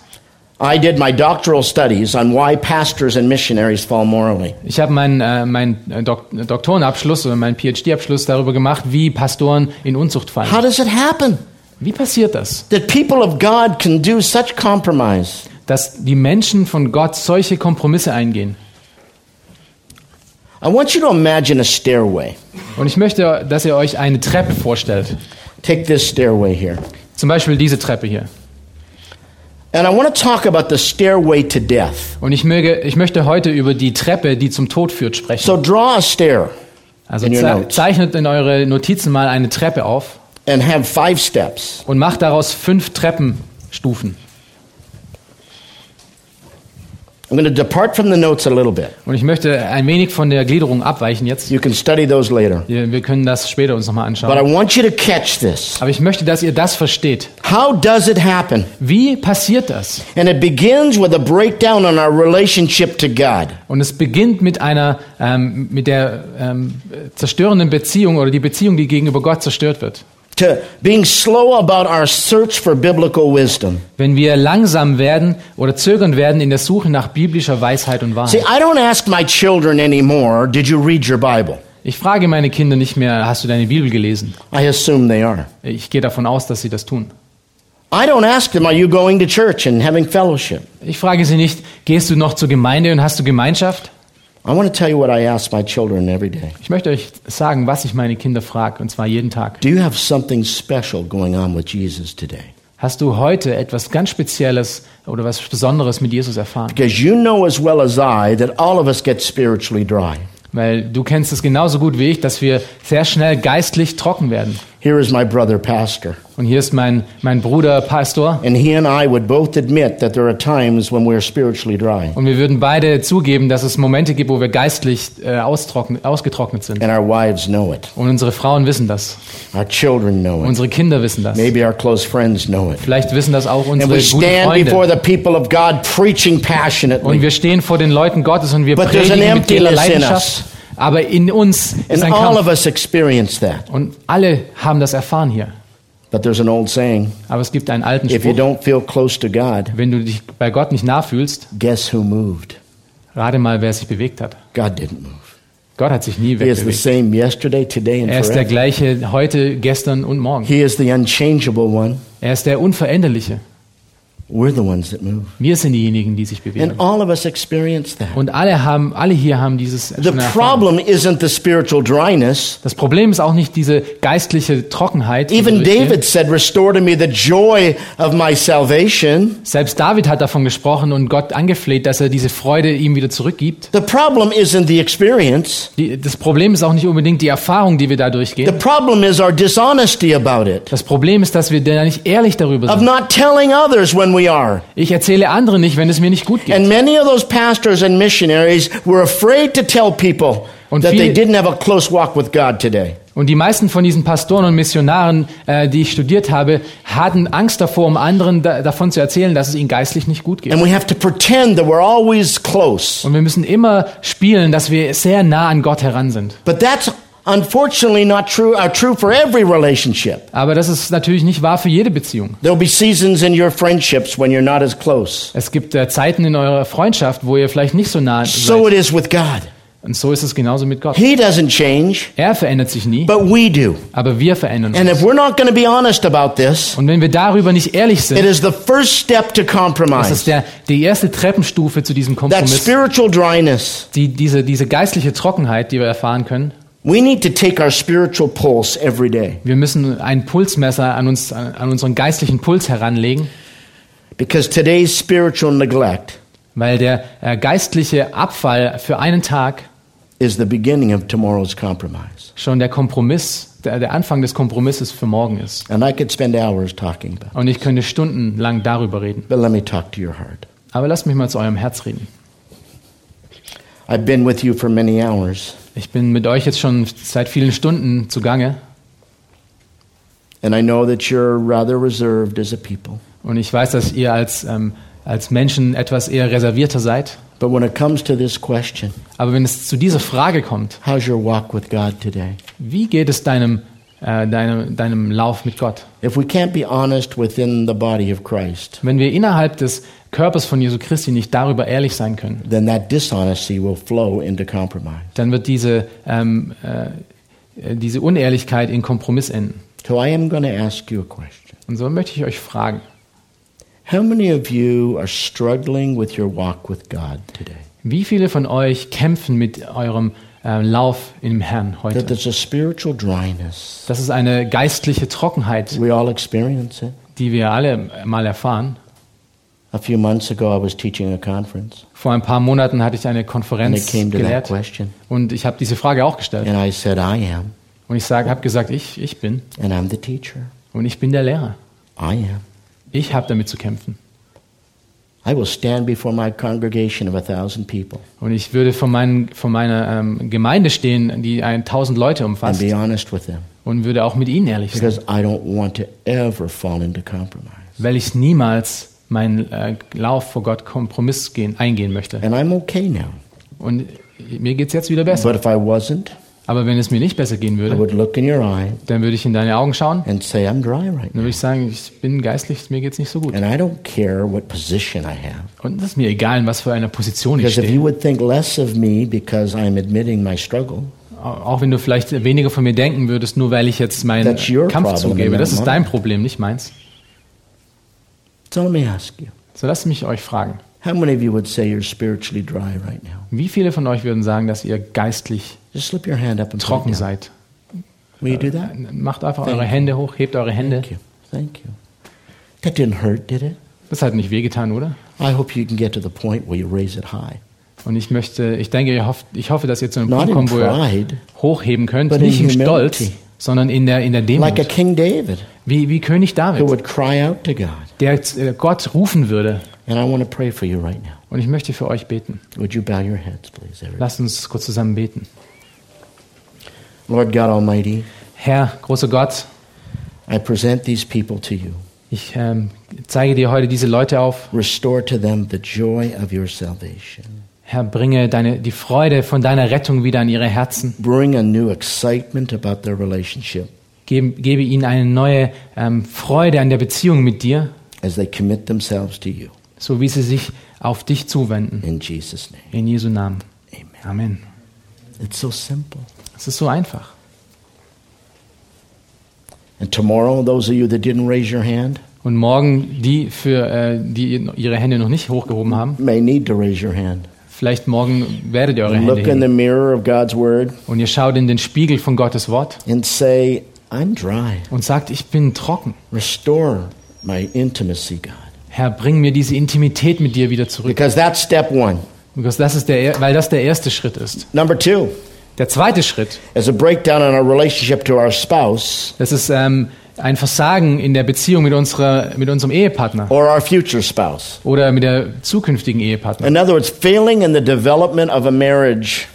I did my doctoral studies on why pastors and missionaries fall morally. Ich habe meinen äh, mein Dok Doktorenabschluss oder meinen PhD-Abschluss darüber gemacht, wie Pastoren in Unzucht How fallen. does it happen Wie passiert das, that people of God can do such compromise? dass die Menschen von Gott solche Kompromisse eingehen? I want you to imagine a stairway. Und ich möchte, dass ihr euch eine Treppe vorstellt. Take this stairway here. Zum Beispiel diese Treppe hier. Und ich, möge, ich möchte heute über die Treppe, die zum Tod führt, sprechen. So draw a stair Also ze zeichnet in eure Notizen mal eine Treppe auf and have five steps. und macht daraus fünf Treppenstufen. I'm going to depart from the notes a little bit. Und ich möchte ein wenig von der Gliederung abweichen jetzt. You can study those later. Wir, wir können das später uns nochmal But I anschauen. want you to catch this. Aber ich möchte, dass ihr das versteht. How does it happen? Wie passiert das? And it begins with a breakdown on our relationship to God. Und es beginnt mit einer, ähm, mit der ähm, zerstörenden Beziehung oder die Beziehung, die gegenüber Gott zerstört wird. To being slow about our search for biblical wisdom. Wenn wir langsam werden oder zögernd werden in der Suche nach biblischer Weisheit und See, Wahrheit. I don't ask my children anymore, did you read your Bible? Ich frage meine Kinder nicht mehr, hast du deine Bibel gelesen? I assume they are. Ich gehe davon aus, dass sie das tun. I don't ask them, are you going to church and having fellowship? Ich frage sie nicht, gehst du noch zur Gemeinde und hast du Gemeinschaft? Ich möchte euch sagen, was ich meine Kinder frage, und zwar jeden Tag. Do you have something special going on with Jesus today? Hast du heute etwas ganz Spezielles oder was Besonderes mit Jesus erfahren? Because you know as well as I that all of us get spiritually dry. Weil du kennst es genauso gut wie ich, dass wir sehr schnell geistlich trocken werden. Here is my brother, Pastor. Und hier ist mein, mein Bruder Pastor. And he and I would both admit that there are times when we're spiritually dry. Und wir würden beide zugeben, dass es Momente gibt, wo wir geistlich äh, ausgetrocknet sind. And our wives know it. Und unsere Frauen wissen das. Our children know it. Unsere Kinder wissen das. Maybe our close friends know it. Vielleicht wissen das auch And unsere we guten stand before Freunde. the people of God preaching Und passionately. wir stehen vor den Leuten Gottes und wir But there's predigen an mit in Leidenschaft. Aber in uns ist ein all of Kampf. us experience that. Und alle haben das erfahren hier. But there's an old saying Aber es gibt einen alten if you Spruch. don't feel close to God, Wenn du dich bei Gott nicht nachfühlst, guess who moved? rate mal, wer sich bewegt hat. God didn't move. Gott hat sich nie He is the wegbewegt. same yesterday, today, and Er ist der forever. gleiche heute, gestern und morgen. He is the unchangeable one. Er ist der Unveränderliche. We're the ones that move. Wir sind diejenigen, die sich bewegen. And all of us experience that. Und alle haben, alle hier haben dieses The problem isn't the spiritual dryness. Das Problem ist auch nicht diese geistliche Trockenheit. Even. David said, Restore to me the joy of my salvation. Selbst David hat davon gesprochen und Gott angefleht, dass er diese Freude ihm wieder zurückgibt. The problem isn't the experience. Die, das Problem ist auch nicht unbedingt die Erfahrung, die wir da The durchgehen. problem is our dishonesty about it, Das Problem ist, dass wir da nicht ehrlich darüber of sind. not telling others when we are. Ich erzähle anderen nicht, wenn es mir nicht gut geht. And many of those pastors and missionaries were afraid to tell people Und that they didn't have a close walk with God today. Und die meisten von diesen Pastoren und Missionaren, äh, die ich studiert habe, hatten Angst davor, um anderen da, davon zu erzählen, dass es ihnen geistlich nicht gut geht. And we have to pretend that we're always close. Und wir müssen immer spielen, dass wir sehr nah an Gott heran sind. But that's unfortunately not true, uh, true for every relationship. Aber das ist natürlich nicht wahr für jede Beziehung. There'll be seasons in your friendships when you're not as close. Es gibt äh, Zeiten in eurer Freundschaft, wo ihr vielleicht nicht so nah So seid. it is with God. Und so ist es genauso mit Gott. He doesn't change, Er verändert sich nie, but we do. aber wir verändern And uns. if we're not going to be honest about this, Und wenn wir darüber nicht ehrlich it sind, is the first step to das compromise. ist der, die erste Treppenstufe zu diesem That Kompromiss. spiritual dryness. Die, diese, diese geistliche Trockenheit, die wir erfahren können. We need to take our spiritual pulse every day Wir müssen ein Pulsmesser an, uns, an unseren geistlichen Puls heranlegen, because today's spiritual neglect weil der äh, geistliche Abfall für einen Tag is the beginning of tomorrow's compromise. schon der Kompromiss, der, der Anfang des Kompromisses für morgen ist. And I could spend hours talking about. Und ich könnte stundenlang darüber reden. But let me talk to your heart. Aber lasst mich mal zu eurem Herz reden. I've been with you for many hours, Ich bin mit euch jetzt schon seit vielen Stunden zugange and I know that you're rather reserved as a people. und ich weiß, dass ihr als, ähm, als Menschen etwas eher reservierter seid. But when it comes to this question, Aber wenn es zu dieser Frage kommt, how's your walk with God today? wie geht es deinem, äh, deinem, deinem Lauf mit Gott? If we can't be honest within the body of Christ, Wenn wir innerhalb des Körpers von Jesu Christi nicht darüber ehrlich sein können, then that dishonesty will flow into compromise. dann wird diese, ähm, äh, diese Unehrlichkeit in Kompromiss enden. So I am going to ask you a question. Und so möchte ich euch fragen, How many of you are struggling with your walk with God today? wie viele von euch kämpfen mit eurem äh, Lauf im Herrn That heute? there's a spiritual dryness. Das ist eine geistliche Trockenheit, We all experience it. die wir alle mal erfahren. A few months ago, I was teaching a conference, Vor ein paar Monaten hatte ich eine and it Konferenz came to that gelehrt question. und ich habe diese Frage auch gestellt. And I said, I am, Und ich habe gesagt, ich, ich bin and I'm the teacher. und ich bin der Lehrer. I am. Ich habe damit zu kämpfen. Und ich würde vor, meinen, vor meiner ähm, Gemeinde stehen, die 1000 Leute and umfasst be honest with them und würde auch mit ihnen ehrlich sein, because I don't want to ever fall into compromise. weil ich niemals meinen äh, Lauf vor Gott Kompromiss gehen, eingehen möchte. And I'm okay now. Und mir geht's jetzt wieder besser. But if I wasn't, Aber wenn es mir nicht besser gehen I würde, would look in your eye dann würde ich in deine Augen schauen and say, I'm dry right dann now. würde ich sagen, ich bin geistlich, mir geht's nicht so gut. And I don't care what position I have. Und es ist mir egal, in was für einer Position ich Because if stehe. you would think less of me because I'm admitting my struggle, Auch wenn du vielleicht weniger von mir denken würdest, nur weil ich jetzt meinen That's your Kampf problem zugebe. Das ist dein Problem, nicht meins. so let me ask you. So lasst mich euch fragen. Wie viele von euch würden sagen, dass ihr geistlich trocken seid? That? Macht einfach Thank eure. Hände hoch, hebt eure Hände. Thank you. Thank you. That didn't hurt, did it? Das hat nicht wehgetan, oder? I hope you can get to the point where you raise it high. Und ich möchte, ich denke, ihr hofft, ich hoffe, dass ihr zu einem Punkt kommt, wo ihr hochheben könnt, nicht im. Stolz, sondern in der, in der like a Demut. King David Wie, wie König David, der äh, Gott rufen würde. And I want to pray for you right now. Und ich möchte für euch beten. Would you bow your heads, please? everybody? Lasst uns kurz zusammen beten. Lord God Almighty, Herr, großer Gott, I present these people to you. ich ähm, zeige dir heute diese Leute auf. Restore to them the joy of your salvation. Herr, bringe deine, die Freude von deiner Rettung wieder an ihre Herzen. Bring a new excitement about their relationship Gebe, gebe ihnen eine neue ähm, Freude an der Beziehung mit dir, as they commit themselves to you. So wie sie sich auf dich zuwenden. In Jesus' name. In Jesu Namen. Amen. It's so simple. Es ist so einfach. And tomorrow, those of you that didn't raise your hand, Und morgen die, für, äh, die ihre Hände noch nicht hochgehoben haben, may need to raise your hand. vielleicht morgen werdet ihr eure Hände Look in the heben. mirror of God's word Und ihr schaut in den Spiegel von Gottes Wort and say, I'm dry. und sagt, ich bin trocken. Restore my intimacy, God. Herr, bring mir diese Intimität mit dir wieder zurück. Because that's step one. Because das ist der, weil das der erste Schritt ist. Number two Der zweite Schritt, is a breakdown in our relationship to our spouse das ist ähm, ein Versagen in der Beziehung mit, unserer, mit unserem Ehepartner or our future spouse. oder mit der zukünftigen Ehepartner. In other words, failing in the development of a marriage,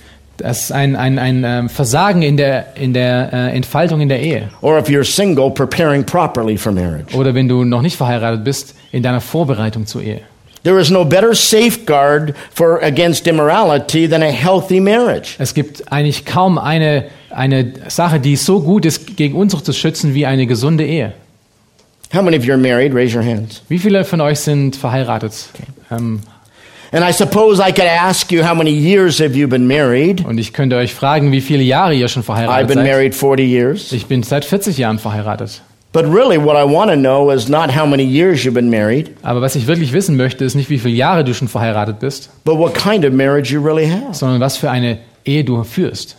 Das ist ein, ein, ein ähm, Versagen in der, in der äh, Entfaltung in der Ehe. or if you're single, preparing properly for marriage. Oder wenn du noch nicht verheiratet bist, in deiner Vorbereitung zur Ehe. There is no better safeguard for against immorality than a healthy marriage. Es gibt eigentlich kaum eine, eine Sache, die so gut ist, gegen Unzucht zu schützen, wie eine gesunde Ehe. How many of you are married? Raise your hands. Wie viele von euch sind verheiratet? Ähm, And I suppose I could ask you how many years have you been married? und ich könnte euch fragen, wie viele Jahre ihr schon I've verheiratet been seid. married 40 years. Ich bin seit 40 Jahren verheiratet. But really, what I want to know is not how many years you've been married, Aber was ich wirklich wissen möchte, ist nicht, wie viele Jahre du schon verheiratet bist, but what kind of marriage you really have. sondern was für eine Ehe du führst.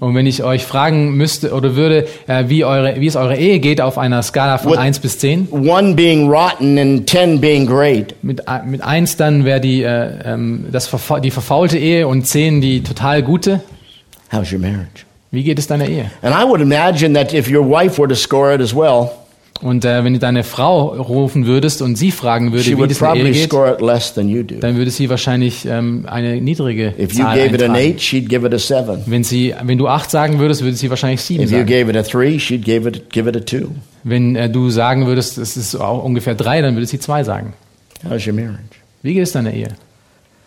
Und wenn ich euch fragen müsste oder würde, äh, wie, eure, wie es eure Ehe geht auf einer Skala von What- 1 bis 10, one being rotten and 10 being great, mit, äh, mit 1 dann wäre die, äh, ähm, das die verfaulte Ehe und 10 die total gute. how's your marriage? Wie geht es deiner Ehe? And I would imagine that if your wife were to score it as well, Und äh, wenn du deine Frau rufen würdest und sie fragen würde, she wie das Ehe geht, dann würde sie wahrscheinlich ähm, eine niedrige If you Zahl gave it an eintragen. 8, she'd give it a 7. Wenn, sie, wenn du 8 sagen würdest, würde sie wahrscheinlich 7 If you sagen. gave it a 3, she'd give it, give it a 2. Wenn äh, du sagen würdest, es ist auch ungefähr 3, dann würde sie 2 sagen. How's your marriage? Wie geht es deiner Ehe?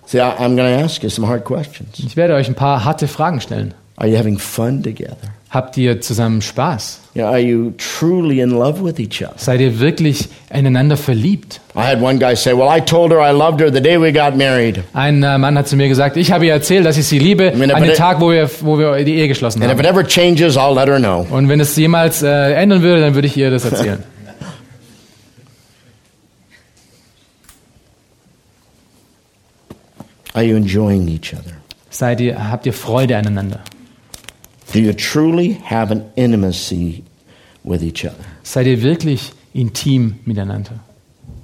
See, I, I'm ask you some hard questions. Ich werde euch ein paar harte Fragen stellen. Are you having fun together? Habt ihr zusammen Spaß? Know, are you truly in love with each other? Seid ihr wirklich ineinander verliebt? I had one guy say, Well, I told her I loved her the day we got married. Ein äh, Mann hat zu mir gesagt, ich habe ihr erzählt, dass ich sie liebe, Wenn er an dem Tag, wo wir, wo wir die Ehe geschlossen And if haben. it ever changes, I'll let her know. Und wenn es jemals äh, ändern würde, dann würde ich ihr das erzählen. Are you enjoying each other? Seid ihr, habt ihr Freude aneinander? Do you truly have an intimacy with each other? Seid ihr wirklich intim miteinander?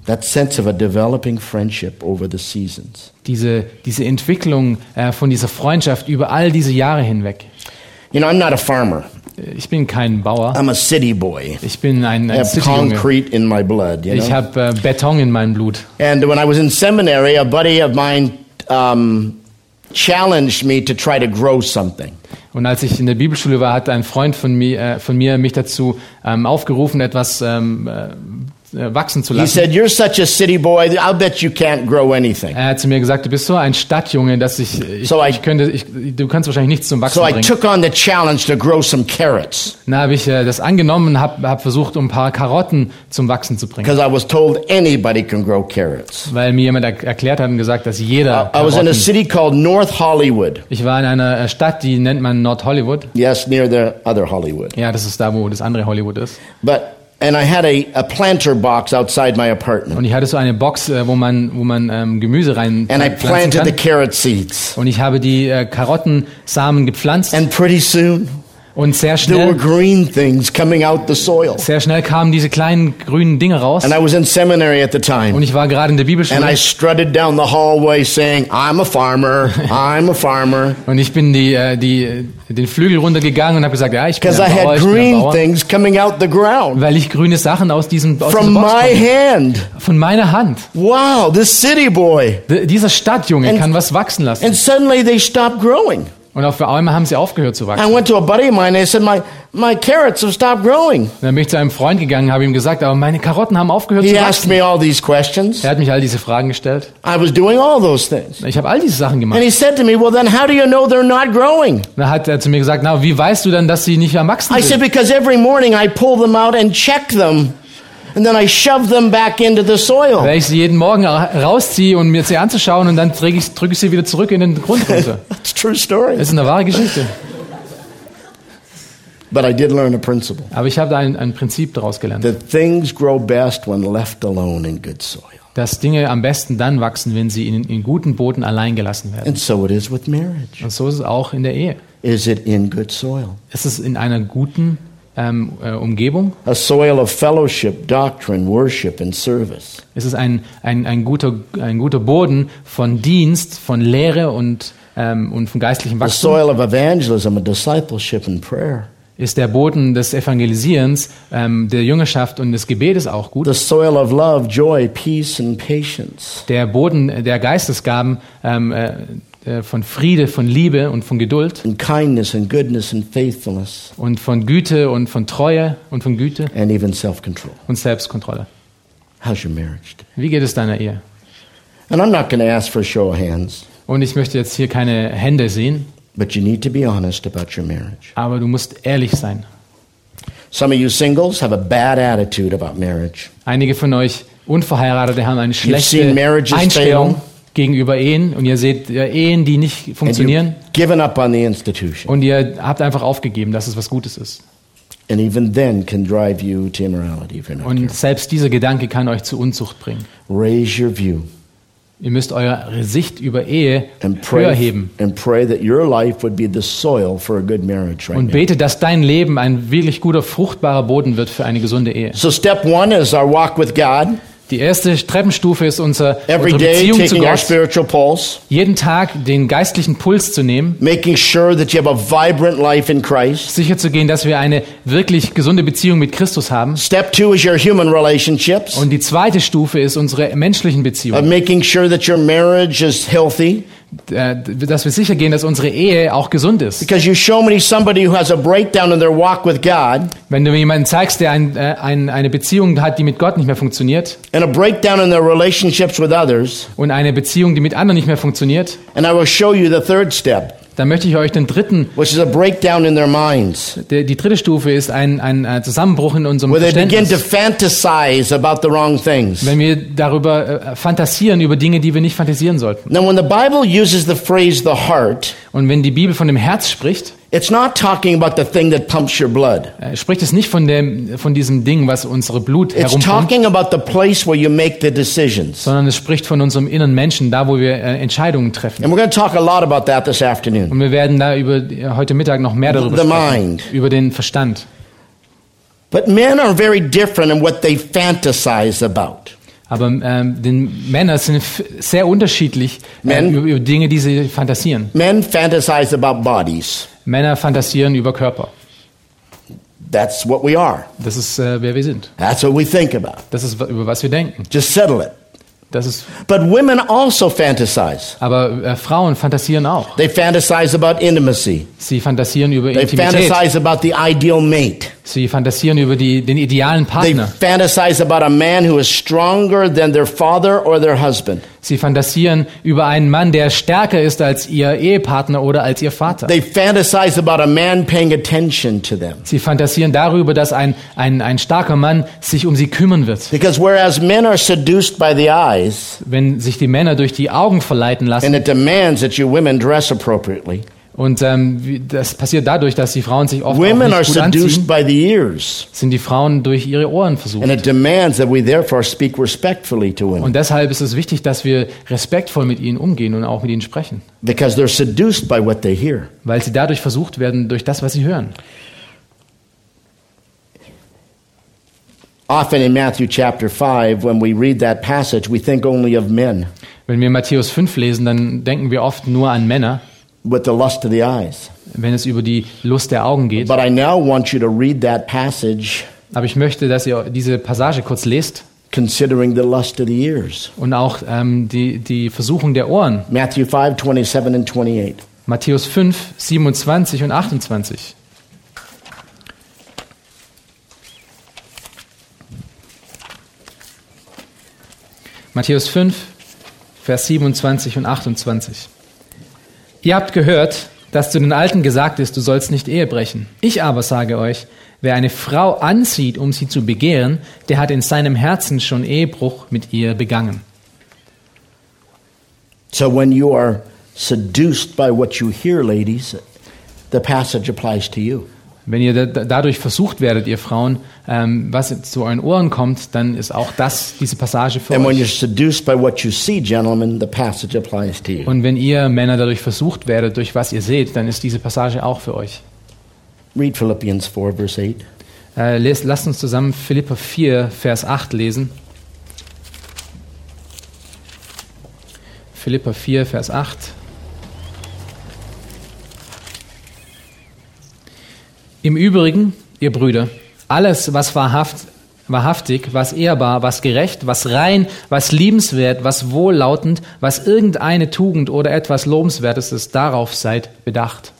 That sense of a developing friendship over the seasons. Diese, diese Entwicklung äh, von dieser Freundschaft über all diese Jahre hinweg. You know, I'm not a farmer. Ich bin kein Bauer. I'm a city boy. Ich bin ein, I ein have Cityjunge. concrete in my blood, you Ich know. habe äh, Beton in meinem Blut. And when I was in seminary, a buddy of mine um, challenged me to try to grow something. Und als ich in der Bibelschule war, hat ein Freund von mir, äh, von mir mich dazu ähm, aufgerufen, etwas ähm, äh, wachsen zu He lassen. said, You're such a city boy, I'll bet you can't grow anything. Er hat zu mir gesagt, du bist so ein Stadtjunge, dass ich, ich, So I- ich könnte, ich, du kannst wahrscheinlich nichts zum Wachsen So I bringen. took on the challenge to grow some carrots Dann habe ich äh, das angenommen und habe hab versucht, um ein paar Karotten zum Wachsen zu bringen. because I was told anybody can grow carrots. Weil mir jemand er erklärt hat und gesagt, dass jeder I was in a Karotten, city called North Hollywood. Ich war in einer äh, Stadt, die nennt man Nord Hollywood. Yes, near the other Hollywood. Ja, das ist da, wo das andere Hollywood ist. But and I had a, a planter box outside my apartment. Und ich hatte so eine Box, äh, wo man, wo man ähm, Gemüse rein And I planted the kann. carrot seeds. Und ich habe die äh, Karottensamen gepflanzt And pretty soon und sehr there were schnell, green things coming out the soil. sehr schnell kamen diese kleinen grünen Dinge raus. And I was in seminary at the Und time. ich war gerade in der And I Bibelschule strutted down the hallway saying, I'm a farmer, I'm a farmer. und ich bin die, äh, die, den Flügel runtergegangen und habe gesagt, ja, ich bin I ein Bauer, had ein green Bauer. things coming out the ground Weil ich grüne Sachen aus diesem aus from my hand. von meiner Hand. Wow, this city boy. D dieser Stadtjunge And- kann was wachsen lassen. And suddenly they stopped growing. Und auf einmal haben sie aufgehört zu wachsen. I went to a buddy of mine and I said, my, my carrots have stopped growing. Und dann bin ich zu einem Freund gegangen, habe ihm gesagt, aber meine Karotten haben aufgehört He zu asked wachsen. me all these questions. Er hat mich all diese Fragen gestellt. I was doing all those things. Ich habe all diese Sachen gemacht. And he said to me, well, then how do you know they're not growing? Dann hat er zu mir gesagt, na, wie weißt du denn, dass sie nicht am wachsen I said, sind? because every morning I pull them out and check them. And then I shove them back into the soil. Weil ich sie jeden Morgen ra- rausziehe und mir sie anzuschauen und dann drücke ich, drücke ich sie wieder zurück in den Grund runter. That's a true story. Das ist eine wahre Geschichte. But I did learn a principle Aber ich habe da ein, ein Prinzip daraus gelernt, that things grow best when left alone in good soil. dass Dinge am besten dann wachsen, wenn sie in, in guten Boden allein gelassen werden. And so it is with marriage. Und so ist es auch in der Ehe. Is it in good soil? Es ist in einer guten ähm, äh, Umgebung. A soil of fellowship, doctrine, worship, and service. Es ist ein, ein, ein, guter, ein guter Boden von Dienst, von Lehre und, ähm, und von geistlichem The Wachstum. soil of evangelism, and discipleship, and prayer. Ist der Boden des Evangelisierens, ähm, der Jüngerschaft und des Gebetes auch gut. The soil of love, joy, peace, and patience. Der Boden der Geistesgaben ähm, äh, äh, von Friede, von Liebe und von Geduld And kindness, and goodness, and faithfulness, und von Güte und von Treue und von Güte and even self control. und Selbstkontrolle. How's your marriage today? Wie geht es deiner Ehe? And I'm not going to ask for a show of hands, Und ich möchte jetzt hier keine Hände sehen, but you need to be honest about your marriage. aber du musst ehrlich sein. Some of you singles have a bad attitude about marriage. Einige von euch Unverheiratete haben eine schlechte Einstellung. Gegenüber Ehen und ihr seht Ehen, die nicht funktionieren given up on the institution. und ihr habt einfach aufgegeben, dass es was Gutes ist. And even then can drive you to immorality if you're not Und selbst dieser Gedanke kann euch zu Unzucht bringen. Raise your view Ihr müsst eure Sicht über Ehe and höher pray, heben pray right und now. bete, dass dein Leben ein wirklich guter, fruchtbarer Boden wird für eine gesunde Ehe. So step one is our walk with God. Die erste Treppenstufe ist unser, Every unsere day Beziehung zu Gott. pulse, Jeden Tag den geistlichen Puls zu nehmen, making sure that you have a vibrant life in Christ. sicherzugehen, dass wir eine wirklich gesunde Beziehung mit Christus haben. Step two is your human relationships, Und die zweite Stufe ist unsere menschlichen of Beziehungen. making sure that your marriage is healthy. Äh, Dass wir sicher gehen, dass unsere Ehe auch gesund ist. Because you show me somebody who has a breakdown in their walk with God Wenn du mir jemanden zeigst, der ein, äh, ein, eine Beziehung hat, die mit Gott nicht mehr funktioniert and a breakdown in their relationships with others, und eine Beziehung, die mit anderen nicht mehr funktioniert, and I will show you the third step, dann möchte ich euch den dritten, which is a breakdown in their minds, der, die dritte Stufe ist ein, ein Zusammenbruch in unserem where they begin to Verständnis. fantasize about the wrong things. Wenn wir darüber äh, fantasieren, über Dinge, die wir nicht fantasieren sollten. Now, when the Bible uses the phrase the heart, Und wenn die Bibel von dem Herz spricht, it's not talking about the thing that pumps your blood. äh, spricht es nicht von, dem, von diesem Ding, was unsere Blut It's herumpumpt, talking about the place where you make the decisions. sondern es spricht von unserem inneren Menschen, da wo wir äh, Entscheidungen treffen. And we're going to talk a lot about that this afternoon. Und wir werden da über äh, heute Mittag noch mehr darüber The sprechen, mind. über den Verstand. But men are very different in what they fantasize about. Aber ähm, den Männer sind sehr unterschiedlich äh, über, über Dinge, die sie fantasieren. Men fantasize about bodies. Männer fantasieren über Körper. That's what we are. Das ist, äh, wer wir sind. That's what we think about. Das ist, über was wir denken. Just settle it. Das ist, But women also fantasize. aber äh, Frauen fantasieren auch. They fantasize about intimacy. Sie fantasieren über They Intimität. fantasize about the ideal mate. Sie fantasieren über die, den idealen They Partner. fantasize about a man who is stronger than their father or their husband. Sie fantasieren über einen Mann, der stärker ist als ihr Ehepartner oder als ihr Vater. They fantasize about a man paying attention to them. Sie fantasieren darüber, dass ein, ein, ein starker Mann sich um sie kümmern wird. Because whereas men are seduced by the eyes, Wenn sich die Männer durch die Augen verleiten lassen, and it demands that you women dress appropriately, und ähm, das passiert dadurch, dass die Frauen sich oft auch women are nicht gut anziehen, by the ears. sind die Frauen durch ihre Ohren versucht. And it demands that we therefore speak respectfully to women Und deshalb ist es wichtig, dass wir respektvoll mit ihnen umgehen und auch mit ihnen sprechen, because they're seduced by what they hear. weil sie dadurch versucht werden durch das, was sie hören. Often in Matthew chapter 5, when we read that passage, we think only of men Wenn wir Matthäus 5 lesen, dann denken wir oft nur an Männer, with the lust of the eyes. wenn es über die Lust der Augen geht. But I now want you to read that passage Aber ich möchte, dass ihr diese Passage kurz lest considering the lust of the ears. und auch ähm, die, die Versuchung der Ohren. Matthew 5, 27 and 28. Matthäus 5, 27 und 28. Matthäus 5, Vers 27 und 28. Ihr habt gehört, dass zu den Alten gesagt ist, du sollst nicht Ehe brechen. Ich aber sage euch, wer eine Frau anzieht, um sie zu begehren, der hat in seinem Herzen schon Ehebruch mit ihr begangen. So when you are seduced by what you hear, ladies, the passage applies to you. Wenn ihr da, dadurch versucht werdet, ihr Frauen, ähm, was zu euren Ohren kommt, dann ist auch das diese Passage für And euch. seduced by what you see, gentlemen, the passage applies to you. Und wenn ihr Männer dadurch versucht werdet, durch was ihr seht, dann ist diese Passage auch für euch. Read Philippians 4, verse 8. Äh, les, lasst uns zusammen Philipper 4, Vers 8 lesen. Philipper 4, Vers 8. Im Übrigen, ihr Brüder, alles, was wahrhaft, wahrhaftig, was ehrbar, was gerecht, was rein, was liebenswert, was wohllautend, was irgendeine Tugend oder etwas Lobenswertes ist, darauf seid bedacht.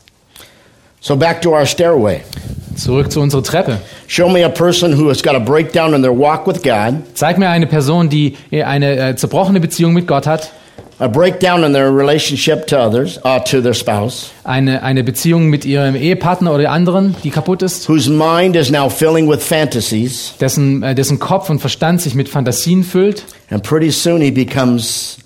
So back to our stairway. Zurück zu unserer Treppe. Show me a person who has got a breakdown in their walk with God, Zeig mir eine Person, die eine äh, zerbrochene Beziehung mit Gott hat, a breakdown in their relationship to others, uh, to their spouse, eine, eine Beziehung mit ihrem Ehepartner oder anderen, die kaputt ist, whose mind is now filling with fantasies, dessen, äh, dessen Kopf und Verstand sich mit Fantasien füllt. And pretty soon he becomes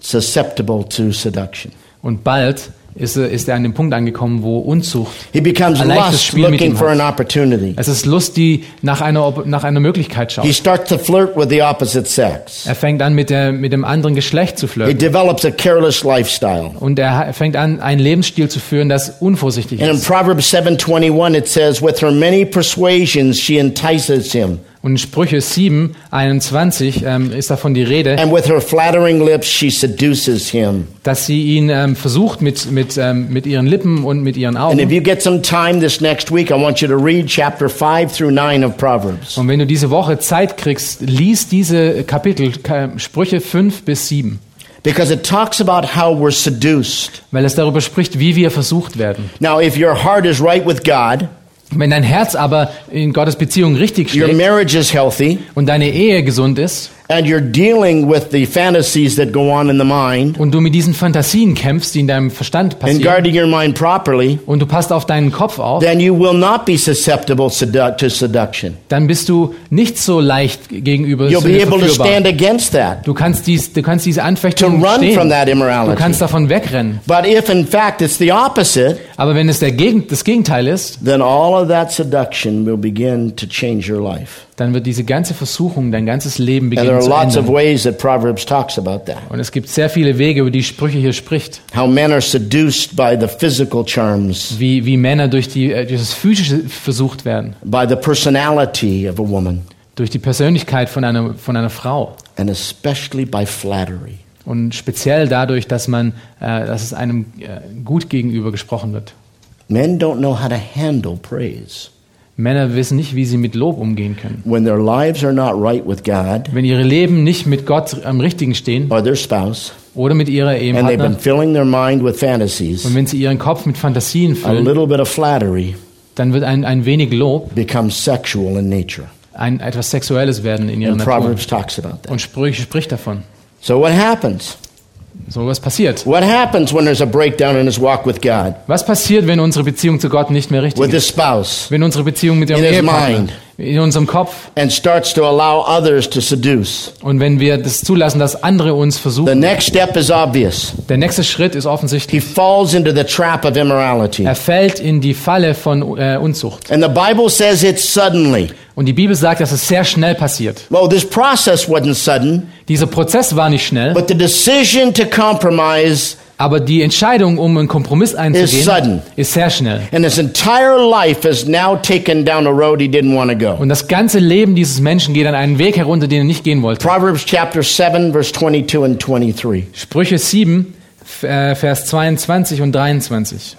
susceptible to seduction. und bald ist, er- ist er an dem Punkt angekommen, wo Unzucht, He becomes Ein leichtes lust Spiel mit looking ihm for hat. an opportunity. es ist Lust, die nach einer, nach einer Möglichkeit He schaut. starts to flirt with the opposite sex. Er fängt an, mit, der, mit dem anderen Geschlecht zu He flirten. develops a careless lifestyle. Und er fängt an, einen Lebensstil zu führen, das unvorsichtig And in ist. Proverbs 7:21 it says with her many persuasions she entices him Und in Sprüche 7, 21 ähm, ist davon die Rede, and with her flattering lips she seduces him. dass sie ihn ähm, versucht mit, mit, ähm, mit ihren Lippen und mit ihren Augen. you get some time this next week I want you to read chapter 5 through 9 of Proverbs. Und wenn du diese Woche Zeit kriegst, lies diese Kapitel, Ka- Sprüche 5 bis 7, Because it talks about how we're seduced. weil es darüber spricht, wie wir versucht werden. Now, if your heart is right with God, Wenn dein Herz aber in Gottes Beziehung richtig your schlägt marriage is healthy, und deine Ehe gesund ist and you're dealing with the fantasies that go on in the mind, und du mit diesen Fantasien kämpfst, die in deinem Verstand and passieren, guarding your mind properly, und du passt auf deinen Kopf auf, then you will not be susceptible sedu- to seduction. dann bist du nicht so leicht gegenüber You'll be able to stand against that, Du kannst, dies, du kannst diese to Anfechtungen run from stehen. Du kannst davon wegrennen. But if in fact it's the opposite, Aber wenn es der Gegen, das Gegenteil ist, then all of that seduction will begin to change your life. Dann wird diese ganze Versuchung, dein ganzes Leben beginnen are zu lots of ändern. ways that Proverbs talks about that. Und es gibt sehr viele Wege, über die Sprüche hier spricht. How men are seduced by the physical charms, Wie, wie Männer durch, die, äh, durch das Physische versucht werden. by the personality of a woman, Durch die Persönlichkeit von einer, von einer Frau. and especially by flattery. Und speziell dadurch, dass, man, äh, dass es einem äh, gut gegenüber gesprochen wird. Men don't know how to handle praise. Männer wissen nicht, wie sie mit Lob umgehen können. When their lives are not right with God Wenn ihre Leben nicht mit Gott am richtigen stehen or their spouse, oder mit ihrer and they've been Ehepartner filling their mind with fantasies, und wenn sie ihren Kopf mit Fantasien a füllen, little bit of flattery dann wird ein, ein wenig Lob becomes sexual in nature. ein etwas Sexuelles werden in ihrer And Natur. Proverbs talks about that. Und Sprüche spricht davon. So what happens? So was passiert. What happens when there's a breakdown in his walk with God, Was passiert, wenn unsere Beziehung zu Gott nicht mehr richtig with ist? his spouse, Wenn unsere Beziehung mit his Ehepartner. In unserem Kopf and starts to allow others to seduce? und wenn wir das zulassen, dass andere uns The versuchen, next step is obvious. der nächste Schritt ist He offensichtlich, falls into the trap of immorality. er fällt in die Falle von äh, Unzucht. And the Bible says it's suddenly. Und die Bibel sagt, dass es sehr schnell passiert. Well, this process wasn't sudden, Dieser Prozess war nicht schnell, but the decision to compromise aber die Entscheidung, um einen Kompromiss is einzugehen, sudden. ist sehr schnell. And his entire life is now taken down a road he didn't want to go. Und das ganze Leben dieses Menschen geht an einen Weg herunter, den er nicht gehen wollte. Proverbs chapter 7, verse 22 and 23. Sprüche 7, F- äh, Vers 22 und 23.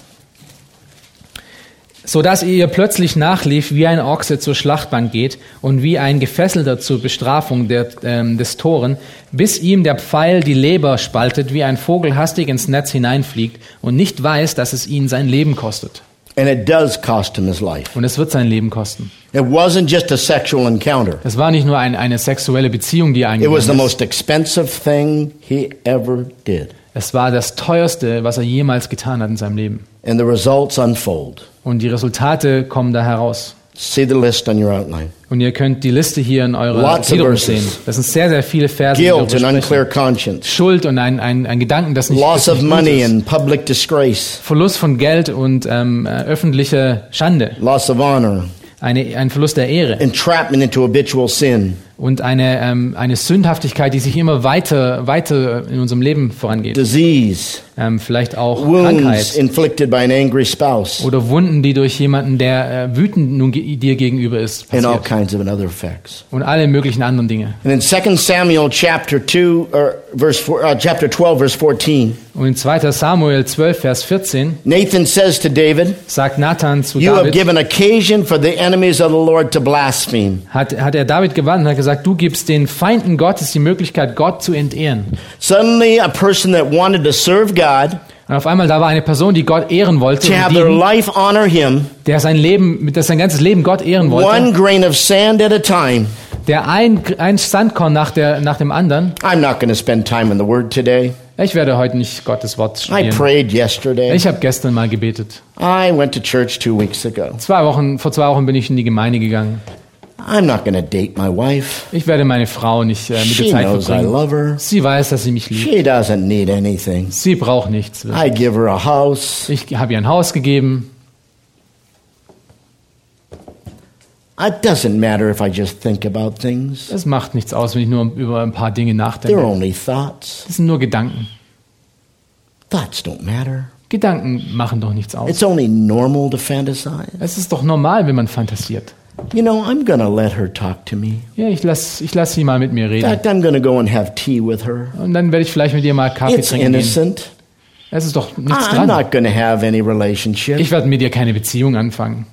So dass ihr ihr plötzlich nachlief, wie ein Ochse zur Schlachtbank geht und wie ein Gefesselter zur Bestrafung der, ähm, des Toren, bis ihm der Pfeil die Leber spaltet, wie ein Vogel hastig ins Netz hineinfliegt und nicht weiß, dass es ihn sein Leben kostet. And it does cost him his life. Und es wird sein Leben kosten. It wasn't just a sexual encounter. Es war nicht nur ein, eine sexuelle Beziehung, die It was eingegangen the most expensive thing he ever did. Es war das teuerste, was er jemals getan hat in seinem Leben. And the results unfold. Und die Resultate kommen da heraus. See the list on your outline. Und ihr könnt die Liste hier in eurer of Gliederung sehen. Das sind sehr, sehr viele Verse. Guilt and unclear conscience. Schuld und ein, ein, ein Gedanken, das nicht, Loss das of nicht gut money ist. and public disgrace. Verlust von Geld und ähm, äh, öffentliche Schande. Loss of honor. Eine, ein Verlust der Ehre. Entrapment into habitual sin. Und eine, ähm, eine Sündhaftigkeit, die sich immer weiter, weiter in unserem Leben vorangeht. Disease. Ähm, vielleicht auch Wounds Krankheit. inflicted by an angry spouse. Oder Wunden, die durch jemanden, der äh, wütend nun ge- dir gegenüber ist, And all passiert. kinds of other effects. Und alle möglichen anderen Dinge. And in 2 Samuel chapter 2 or verse four, uh, chapter 12 verse 14, Und in 2. Samuel 12, Vers 14 Nathan says to David, sagt Nathan zu "You have David, given occasion for the enemies of the Lord to blaspheme. hat, hat er David gewandt und hat gesagt, du gibst den Feinden Gottes die Möglichkeit, Gott zu entehren. Suddenly a person that wanted to serve God, Und auf einmal da war eine Person, die Gott ehren wollte, to have their dienen, life honor him, der sein Leben, der sein ganzes Leben Gott ehren one wollte, grain of sand at a time. der ein, ein Sandkorn nach, der, nach dem anderen. I'm not going to spend time in the word today. Ich werde heute nicht Gottes Wort studieren. Ich habe gestern mal gebetet. I went to church 2 weeks ago. Zwei Wochen, vor zwei Wochen bin ich in die Gemeinde gegangen. I'm not to date my wife. Ich werde meine Frau nicht äh, mit She der Zeit knows I verbringen. love her. Sie weiß, dass sie mich liebt. She doesn't need anything. Sie braucht nichts. I give her a house. Ich habe ihr ein Haus gegeben. It doesn't matter if I just think about things. Es macht nichts aus, wenn ich nur über ein paar Dinge They're nachdenke. only thoughts. Das sind nur Gedanken. Thoughts don't matter. Gedanken machen doch nichts aus. It's only normal to fantasize. Es ist doch normal, wenn man fantasiert. You know, I'm to let her talk to me. Ja, ich lass, ich lass sie mal mit mir In reden. fact, I'm to go and have tea with her. Und dann werde ich vielleicht mit ihr mal Kaffee It's trinken gehen. innocent. Es ist doch nichts I'm dran. not to have any relationship. Ich werde mit ihr keine Beziehung anfangen.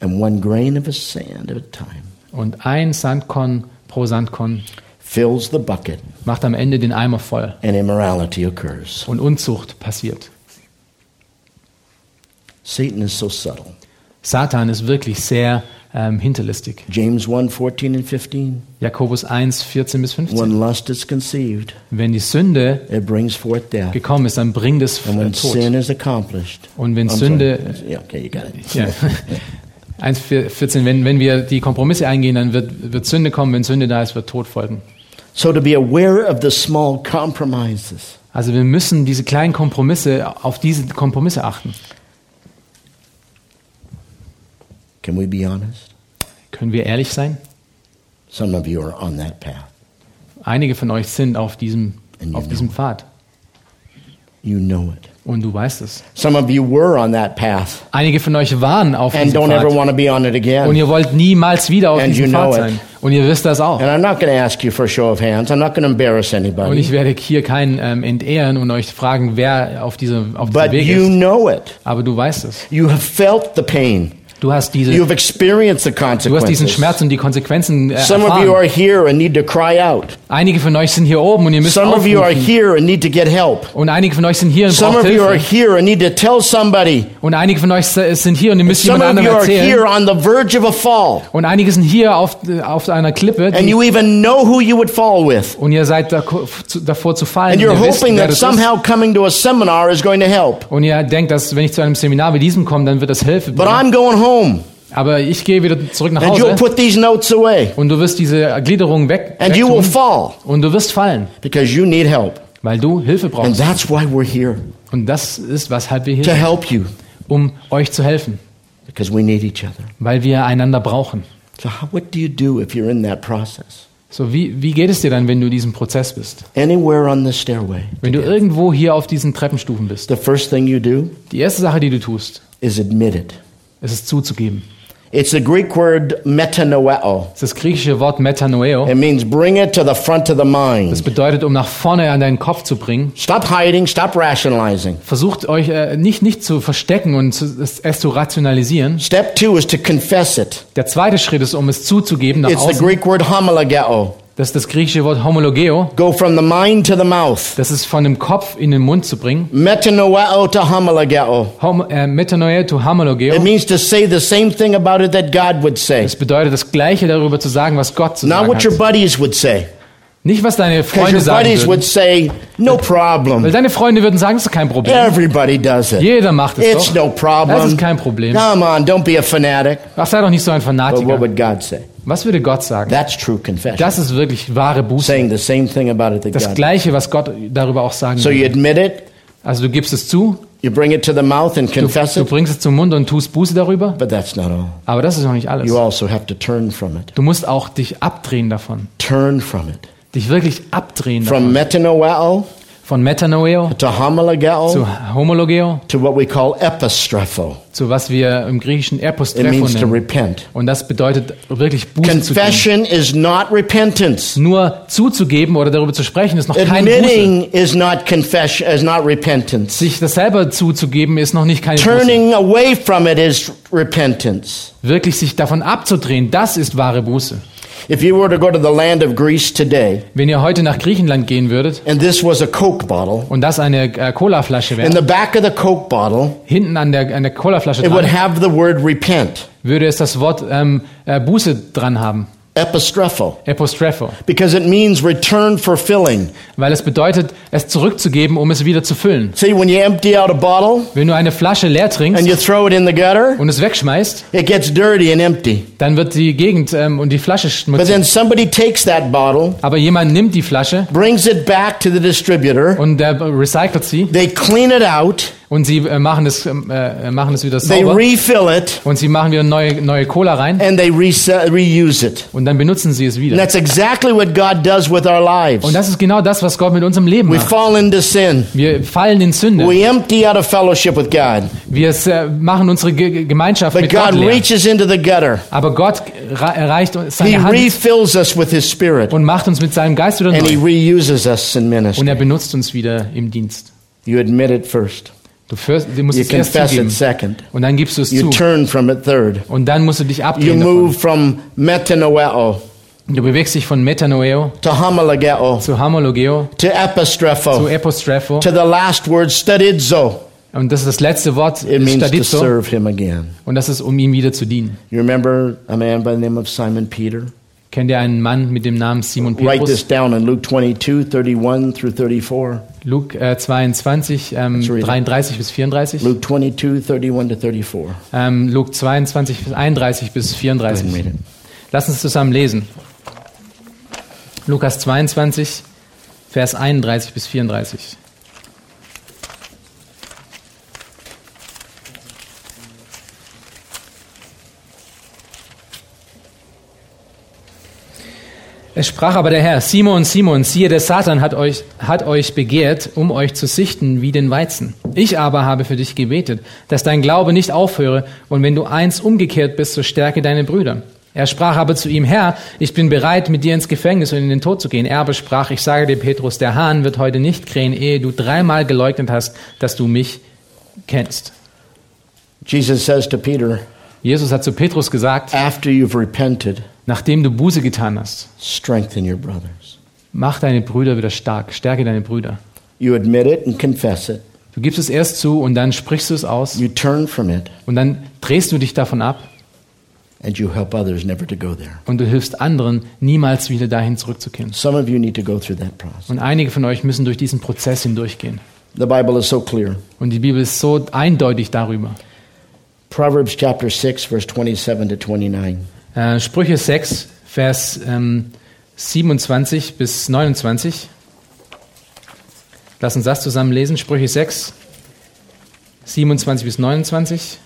And one grain of a sand at a time Und ein Sandkorn pro Sandkorn fills the bucket macht am Ende den Eimer voll. and immorality occurs. Und Unzucht passiert. Satan is so subtle. Satan ist wirklich sehr ähm, hinterlistig. James 1 14 and 15. Jakobus 1, 14 bis 15. When lust is conceived, Wenn die Sünde it brings forth death. gekommen ist, dann bringt es And äh, when Tod. sin is accomplished, Und wenn I'm Sünde, sorry. Yeah, okay, you got it. ja, 1, 14, wenn, wenn wir die Kompromisse eingehen, dann wird, wird Sünde kommen. Wenn Sünde da ist, wird Tod folgen. So to be aware of the small compromises. Also wir müssen diese kleinen Kompromisse, auf diese Kompromisse achten. Can we be honest? Können wir ehrlich sein? Some of you are on that path. Einige von euch sind auf diesem, And you auf know diesem it. Pfad. You know it. Und du weißt es. Some of you were on that path Einige von euch waren auf and diesem don't ever Pfad. want to be on it Und again. ihr wollt niemals wieder auf And diesem you Pfad know it. sein. Und ihr wisst das auch. And I'm not going to ask you for a show of hands. I'm not going to embarrass Und ich anybody. werde hier keinen ähm, entehren und euch fragen, wer auf diesem auf diesem But Weg you ist. know it. Aber du weißt es. You have felt the pain. Du hast diese, You have experienced the du hast diesen consequences. Schmerz und die Konsequenzen äh, Some of you are erfahren. here and need to cry out. Einige von euch sind hier oben und ihr müsst Some of you are aufrufen. here and need to get help. Und einige von euch sind hier und Some braucht of you are Hilfe. here and need to tell somebody. Und einige von euch sind hier und ihr müsst Some jemand anderem are here erzählen. on the verge of a fall. Und einige sind hier auf, auf einer Klippe And you even know who you would fall with. und ihr seid davor zu fallen. And you're hoping that somehow coming to a seminar is going to help. Und ihr denkt, dass wenn ich zu einem Seminar wie diesem komme, dann wird das Hilfe But. I'm going home. Aber ich gehe wieder zurück nach And Hause put these notes away. und du wirst diese Gliederung weg And you will fall und du wirst fallen, because you need help. weil du Hilfe And brauchst. that's why we're here Und das ist, weshalb wir hier to sind, help you um euch zu helfen, because we need each other. weil wir einander brauchen. So, how, what do you do if you're in that process? So, wie, wie geht es dir dann, wenn du in diesem Prozess bist? Anywhere on the stairway, Wenn du irgendwo hier auf diesen Treppenstufen bist, the first thing you do die erste Sache, die du tust, is admit it. Ist es zuzugeben. It's the Greek word metanoeo. Das ist das griechische Wort Metanoeo. It means bring it to the front of the Das mind. bedeutet, um nach vorne an deinen Kopf zu bringen. Stop hiding, stop rationalizing. Versucht euch äh, nicht, nicht zu verstecken und zu, es, es zu rationalisieren. Step two is to confess it. Der zweite Schritt ist, um es zuzugeben nach It's the außen. Greek word homologeo. Das ist das griechische Wort homologeo. Go from the mind to the mouth. Das ist von dem Kopf in den Mund zu bringen. Metanoeo to homologeo. Homo, äh, Metanoia to It homologeo. means to say the same thing about it that God would say. Das bedeutet das Gleiche darüber zu sagen, was Gott zu Not sagen what your hat. buddies would say. Nicht, was deine Freunde sagen würden. say, No Weil problem. deine Freunde würden sagen, das ist kein Problem. Everybody does it. Jeder macht es It's doch. no problem. Das ist kein Problem. Come on, don't be a fanatic. Ach, sei doch nicht so ein But what Fanatiker. would God say? Was würde Gott sagen? That's true confession. Das ist wirklich wahre Buße. Saying the same thing about it that Das God. Gleiche, was Gott darüber auch sagen So you würde. admit it, Also du gibst es zu, you bring it to the mouth and du, confess du it, bringst es zum Mund und tust Buße darüber. but that's not all. Aber das ist noch nicht alles. You also have to turn from it. Du musst auch dich abdrehen davon. Turn from it. Dich wirklich abdrehen From metanoeo Von Metanoeo to homologeo zu Homologeo, to what we call epistrepho. zu was wir im Griechischen It Epostrepho means to nennen. repent. Und das bedeutet wirklich Buße zu tun. Confession is not repentance. Nur zuzugeben oder darüber zu sprechen, ist noch keine Buße. Is not confession is not repentance. Sich das selber zuzugeben, ist noch nicht keine Buße. Turning away from it is repentance. Wirklich sich davon abzudrehen, das ist wahre Buße. If you were to go to the land of Greece today, Wenn ihr heute nach Griechenland gehen würdet and this was a Coke bottle, und das eine äh, Colaflasche in wäre, the back of the Coke bottle, hinten an der, an der Colaflasche it would dran, have the word repent, würde es das Wort ähm, äh, Buße dran haben. Epistrepho, Epostrepho. because it means return for filling. Weil es bedeutet, es zurückzugeben, um es wieder zu füllen. See, when you empty out a bottle Wenn du eine Flasche leer and trinkst you throw it in the gutter, und es wegschmeißt, it gets dirty and empty. dann wird die Gegend ähm, und die Flasche But schmutzig. then somebody takes that bottle, Aber jemand nimmt die Flasche brings it back to the distributor, und der recycelt sie they clean it out, und sie äh, machen es ähm, äh, machen es wieder they sauber refill it, und sie machen wieder neue neue Cola rein and they reuse it. und dann benutzen sie es And wieder. that's exactly what God does with our lives. Und das ist genau das, was Gott mit unserem Leben We macht. fall into sin. Wir fallen in Sünde. We empty out of fellowship with God. Wir äh, machen unsere Ge Gemeinschaft But mit Gott God leer. reaches into the gutter. Aber Gott erreicht uns He seine Hand refills us with His Spirit. und macht uns mit seinem Geist wieder And He neu. reuses us in Und ministry. er benutzt uns wieder im Dienst. You admit it first. Du, führst, du musst You es erst confess zugeben. it second. Und dann gibst du es You zu. turn from it third. Und dann musst du dich You abdrehen move davon. from metanoeo Du bewegst dich von Metanoeo to homologeo zu Homologeo, to zu epistrepho Epostrepho. to the last word studizo. Und das ist das letzte Wort, It means to Stadizo. serve Him again. Und das ist, um ihm wieder zu dienen. You remember a man by the name of Simon Peter? Kennt ihr einen Mann mit dem Namen Simon Write this Petrus? down in Luke 22, 31 through 34. Luke äh, 22, ähm, Let's read it. 33 bis 34. Luke 22, 31 to 34. Ähm, Luke 22, 31 bis Go ahead 34. and read it. Lass uns zusammen lesen. Lukas 22, Vers 31 bis 34. Es sprach aber der Herr, Simon, Simon, siehe, der Satan hat euch, hat euch begehrt, um euch zu sichten wie den Weizen. Ich aber habe für dich gebetet, dass dein Glaube nicht aufhöre, und wenn du eins umgekehrt bist, so stärke deine Brüder. Er sprach aber zu ihm, Herr, ich bin bereit, mit dir ins Gefängnis und in den Tod zu gehen. Er aber sprach, ich sage dir, Petrus, der Hahn wird heute nicht krähen, ehe du dreimal geleugnet hast, dass du mich kennst. Jesus says to Peter, Jesus hat zu Petrus gesagt, after you've repented, nachdem du Buße getan hast, strengthen your brothers. mach deine Brüder wieder stark, stärke deine Brüder. You admit it and confess it. Du gibst es erst zu und dann sprichst du es aus You turn from it und dann drehst du dich davon ab and you help others never to go there. und du hilfst anderen, niemals wieder dahin zurückzukehren. Some of you need to go through that process. Und einige von euch müssen durch diesen Prozess hindurchgehen. The Bible is so clear. Und die Bibel ist so eindeutig darüber. Proverbs chapter 6, verse 27 to 29. Äh, Sprüche 6, Vers ähm, 27 bis 29. Lass uns das zusammen lesen. Sprüche 6, 27 bis 29.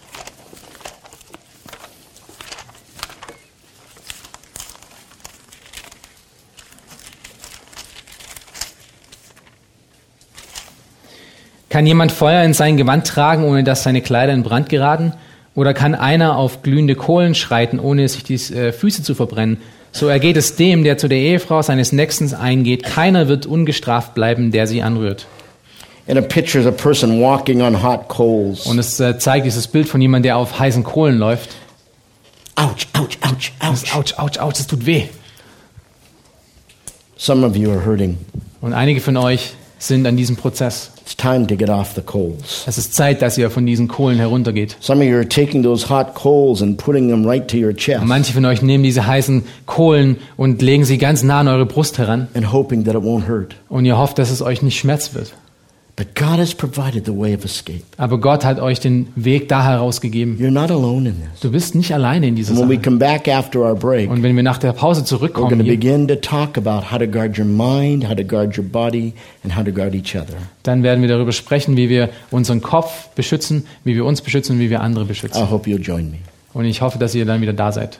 Kann jemand Feuer in sein Gewand tragen, ohne dass seine Kleider in Brand geraten? Oder kann einer auf glühende Kohlen schreiten, ohne sich die äh, Füße zu verbrennen? So ergeht es dem, der zu der Ehefrau seines Nächsten eingeht. Keiner wird ungestraft bleiben, der sie anrührt. And a picture is a person walking on hot coals. Und es äh, zeigt dieses Bild von jemandem, der auf heißen Kohlen läuft. Ouch, ouch, ouch, ouch. ouch, ouch, ouch, das tut weh. Some of you are hurting. Und einige von euch sind an diesem Prozess. It's time to get off the coals. Es ist Zeit, dass ihr von diesen Kohlen heruntergeht. Some of you are taking those hot coals and putting them right to your chest Und manche von euch nehmen diese heißen Kohlen und legen sie ganz nah an eure Brust heran. and hoping that it won't hurt. Und ihr hofft, dass es euch nicht schmerz wird. But God has provided the way of escape. Aber Gott hat euch den Weg da herausgegeben. You're not alone in this. Du bist nicht alleine in dieser And when we Sache. come back after our break, Und wenn wir nach der Pause we're going zurückkommen, to begin to talk about how to guard your mind, how to guard your body, and how to guard each other. dann werden wir darüber sprechen, wie wir unseren Kopf beschützen, wie wir uns beschützen und wie wir andere beschützen. I hope you'll join me. Und ich hoffe, dass ihr dann wieder da seid.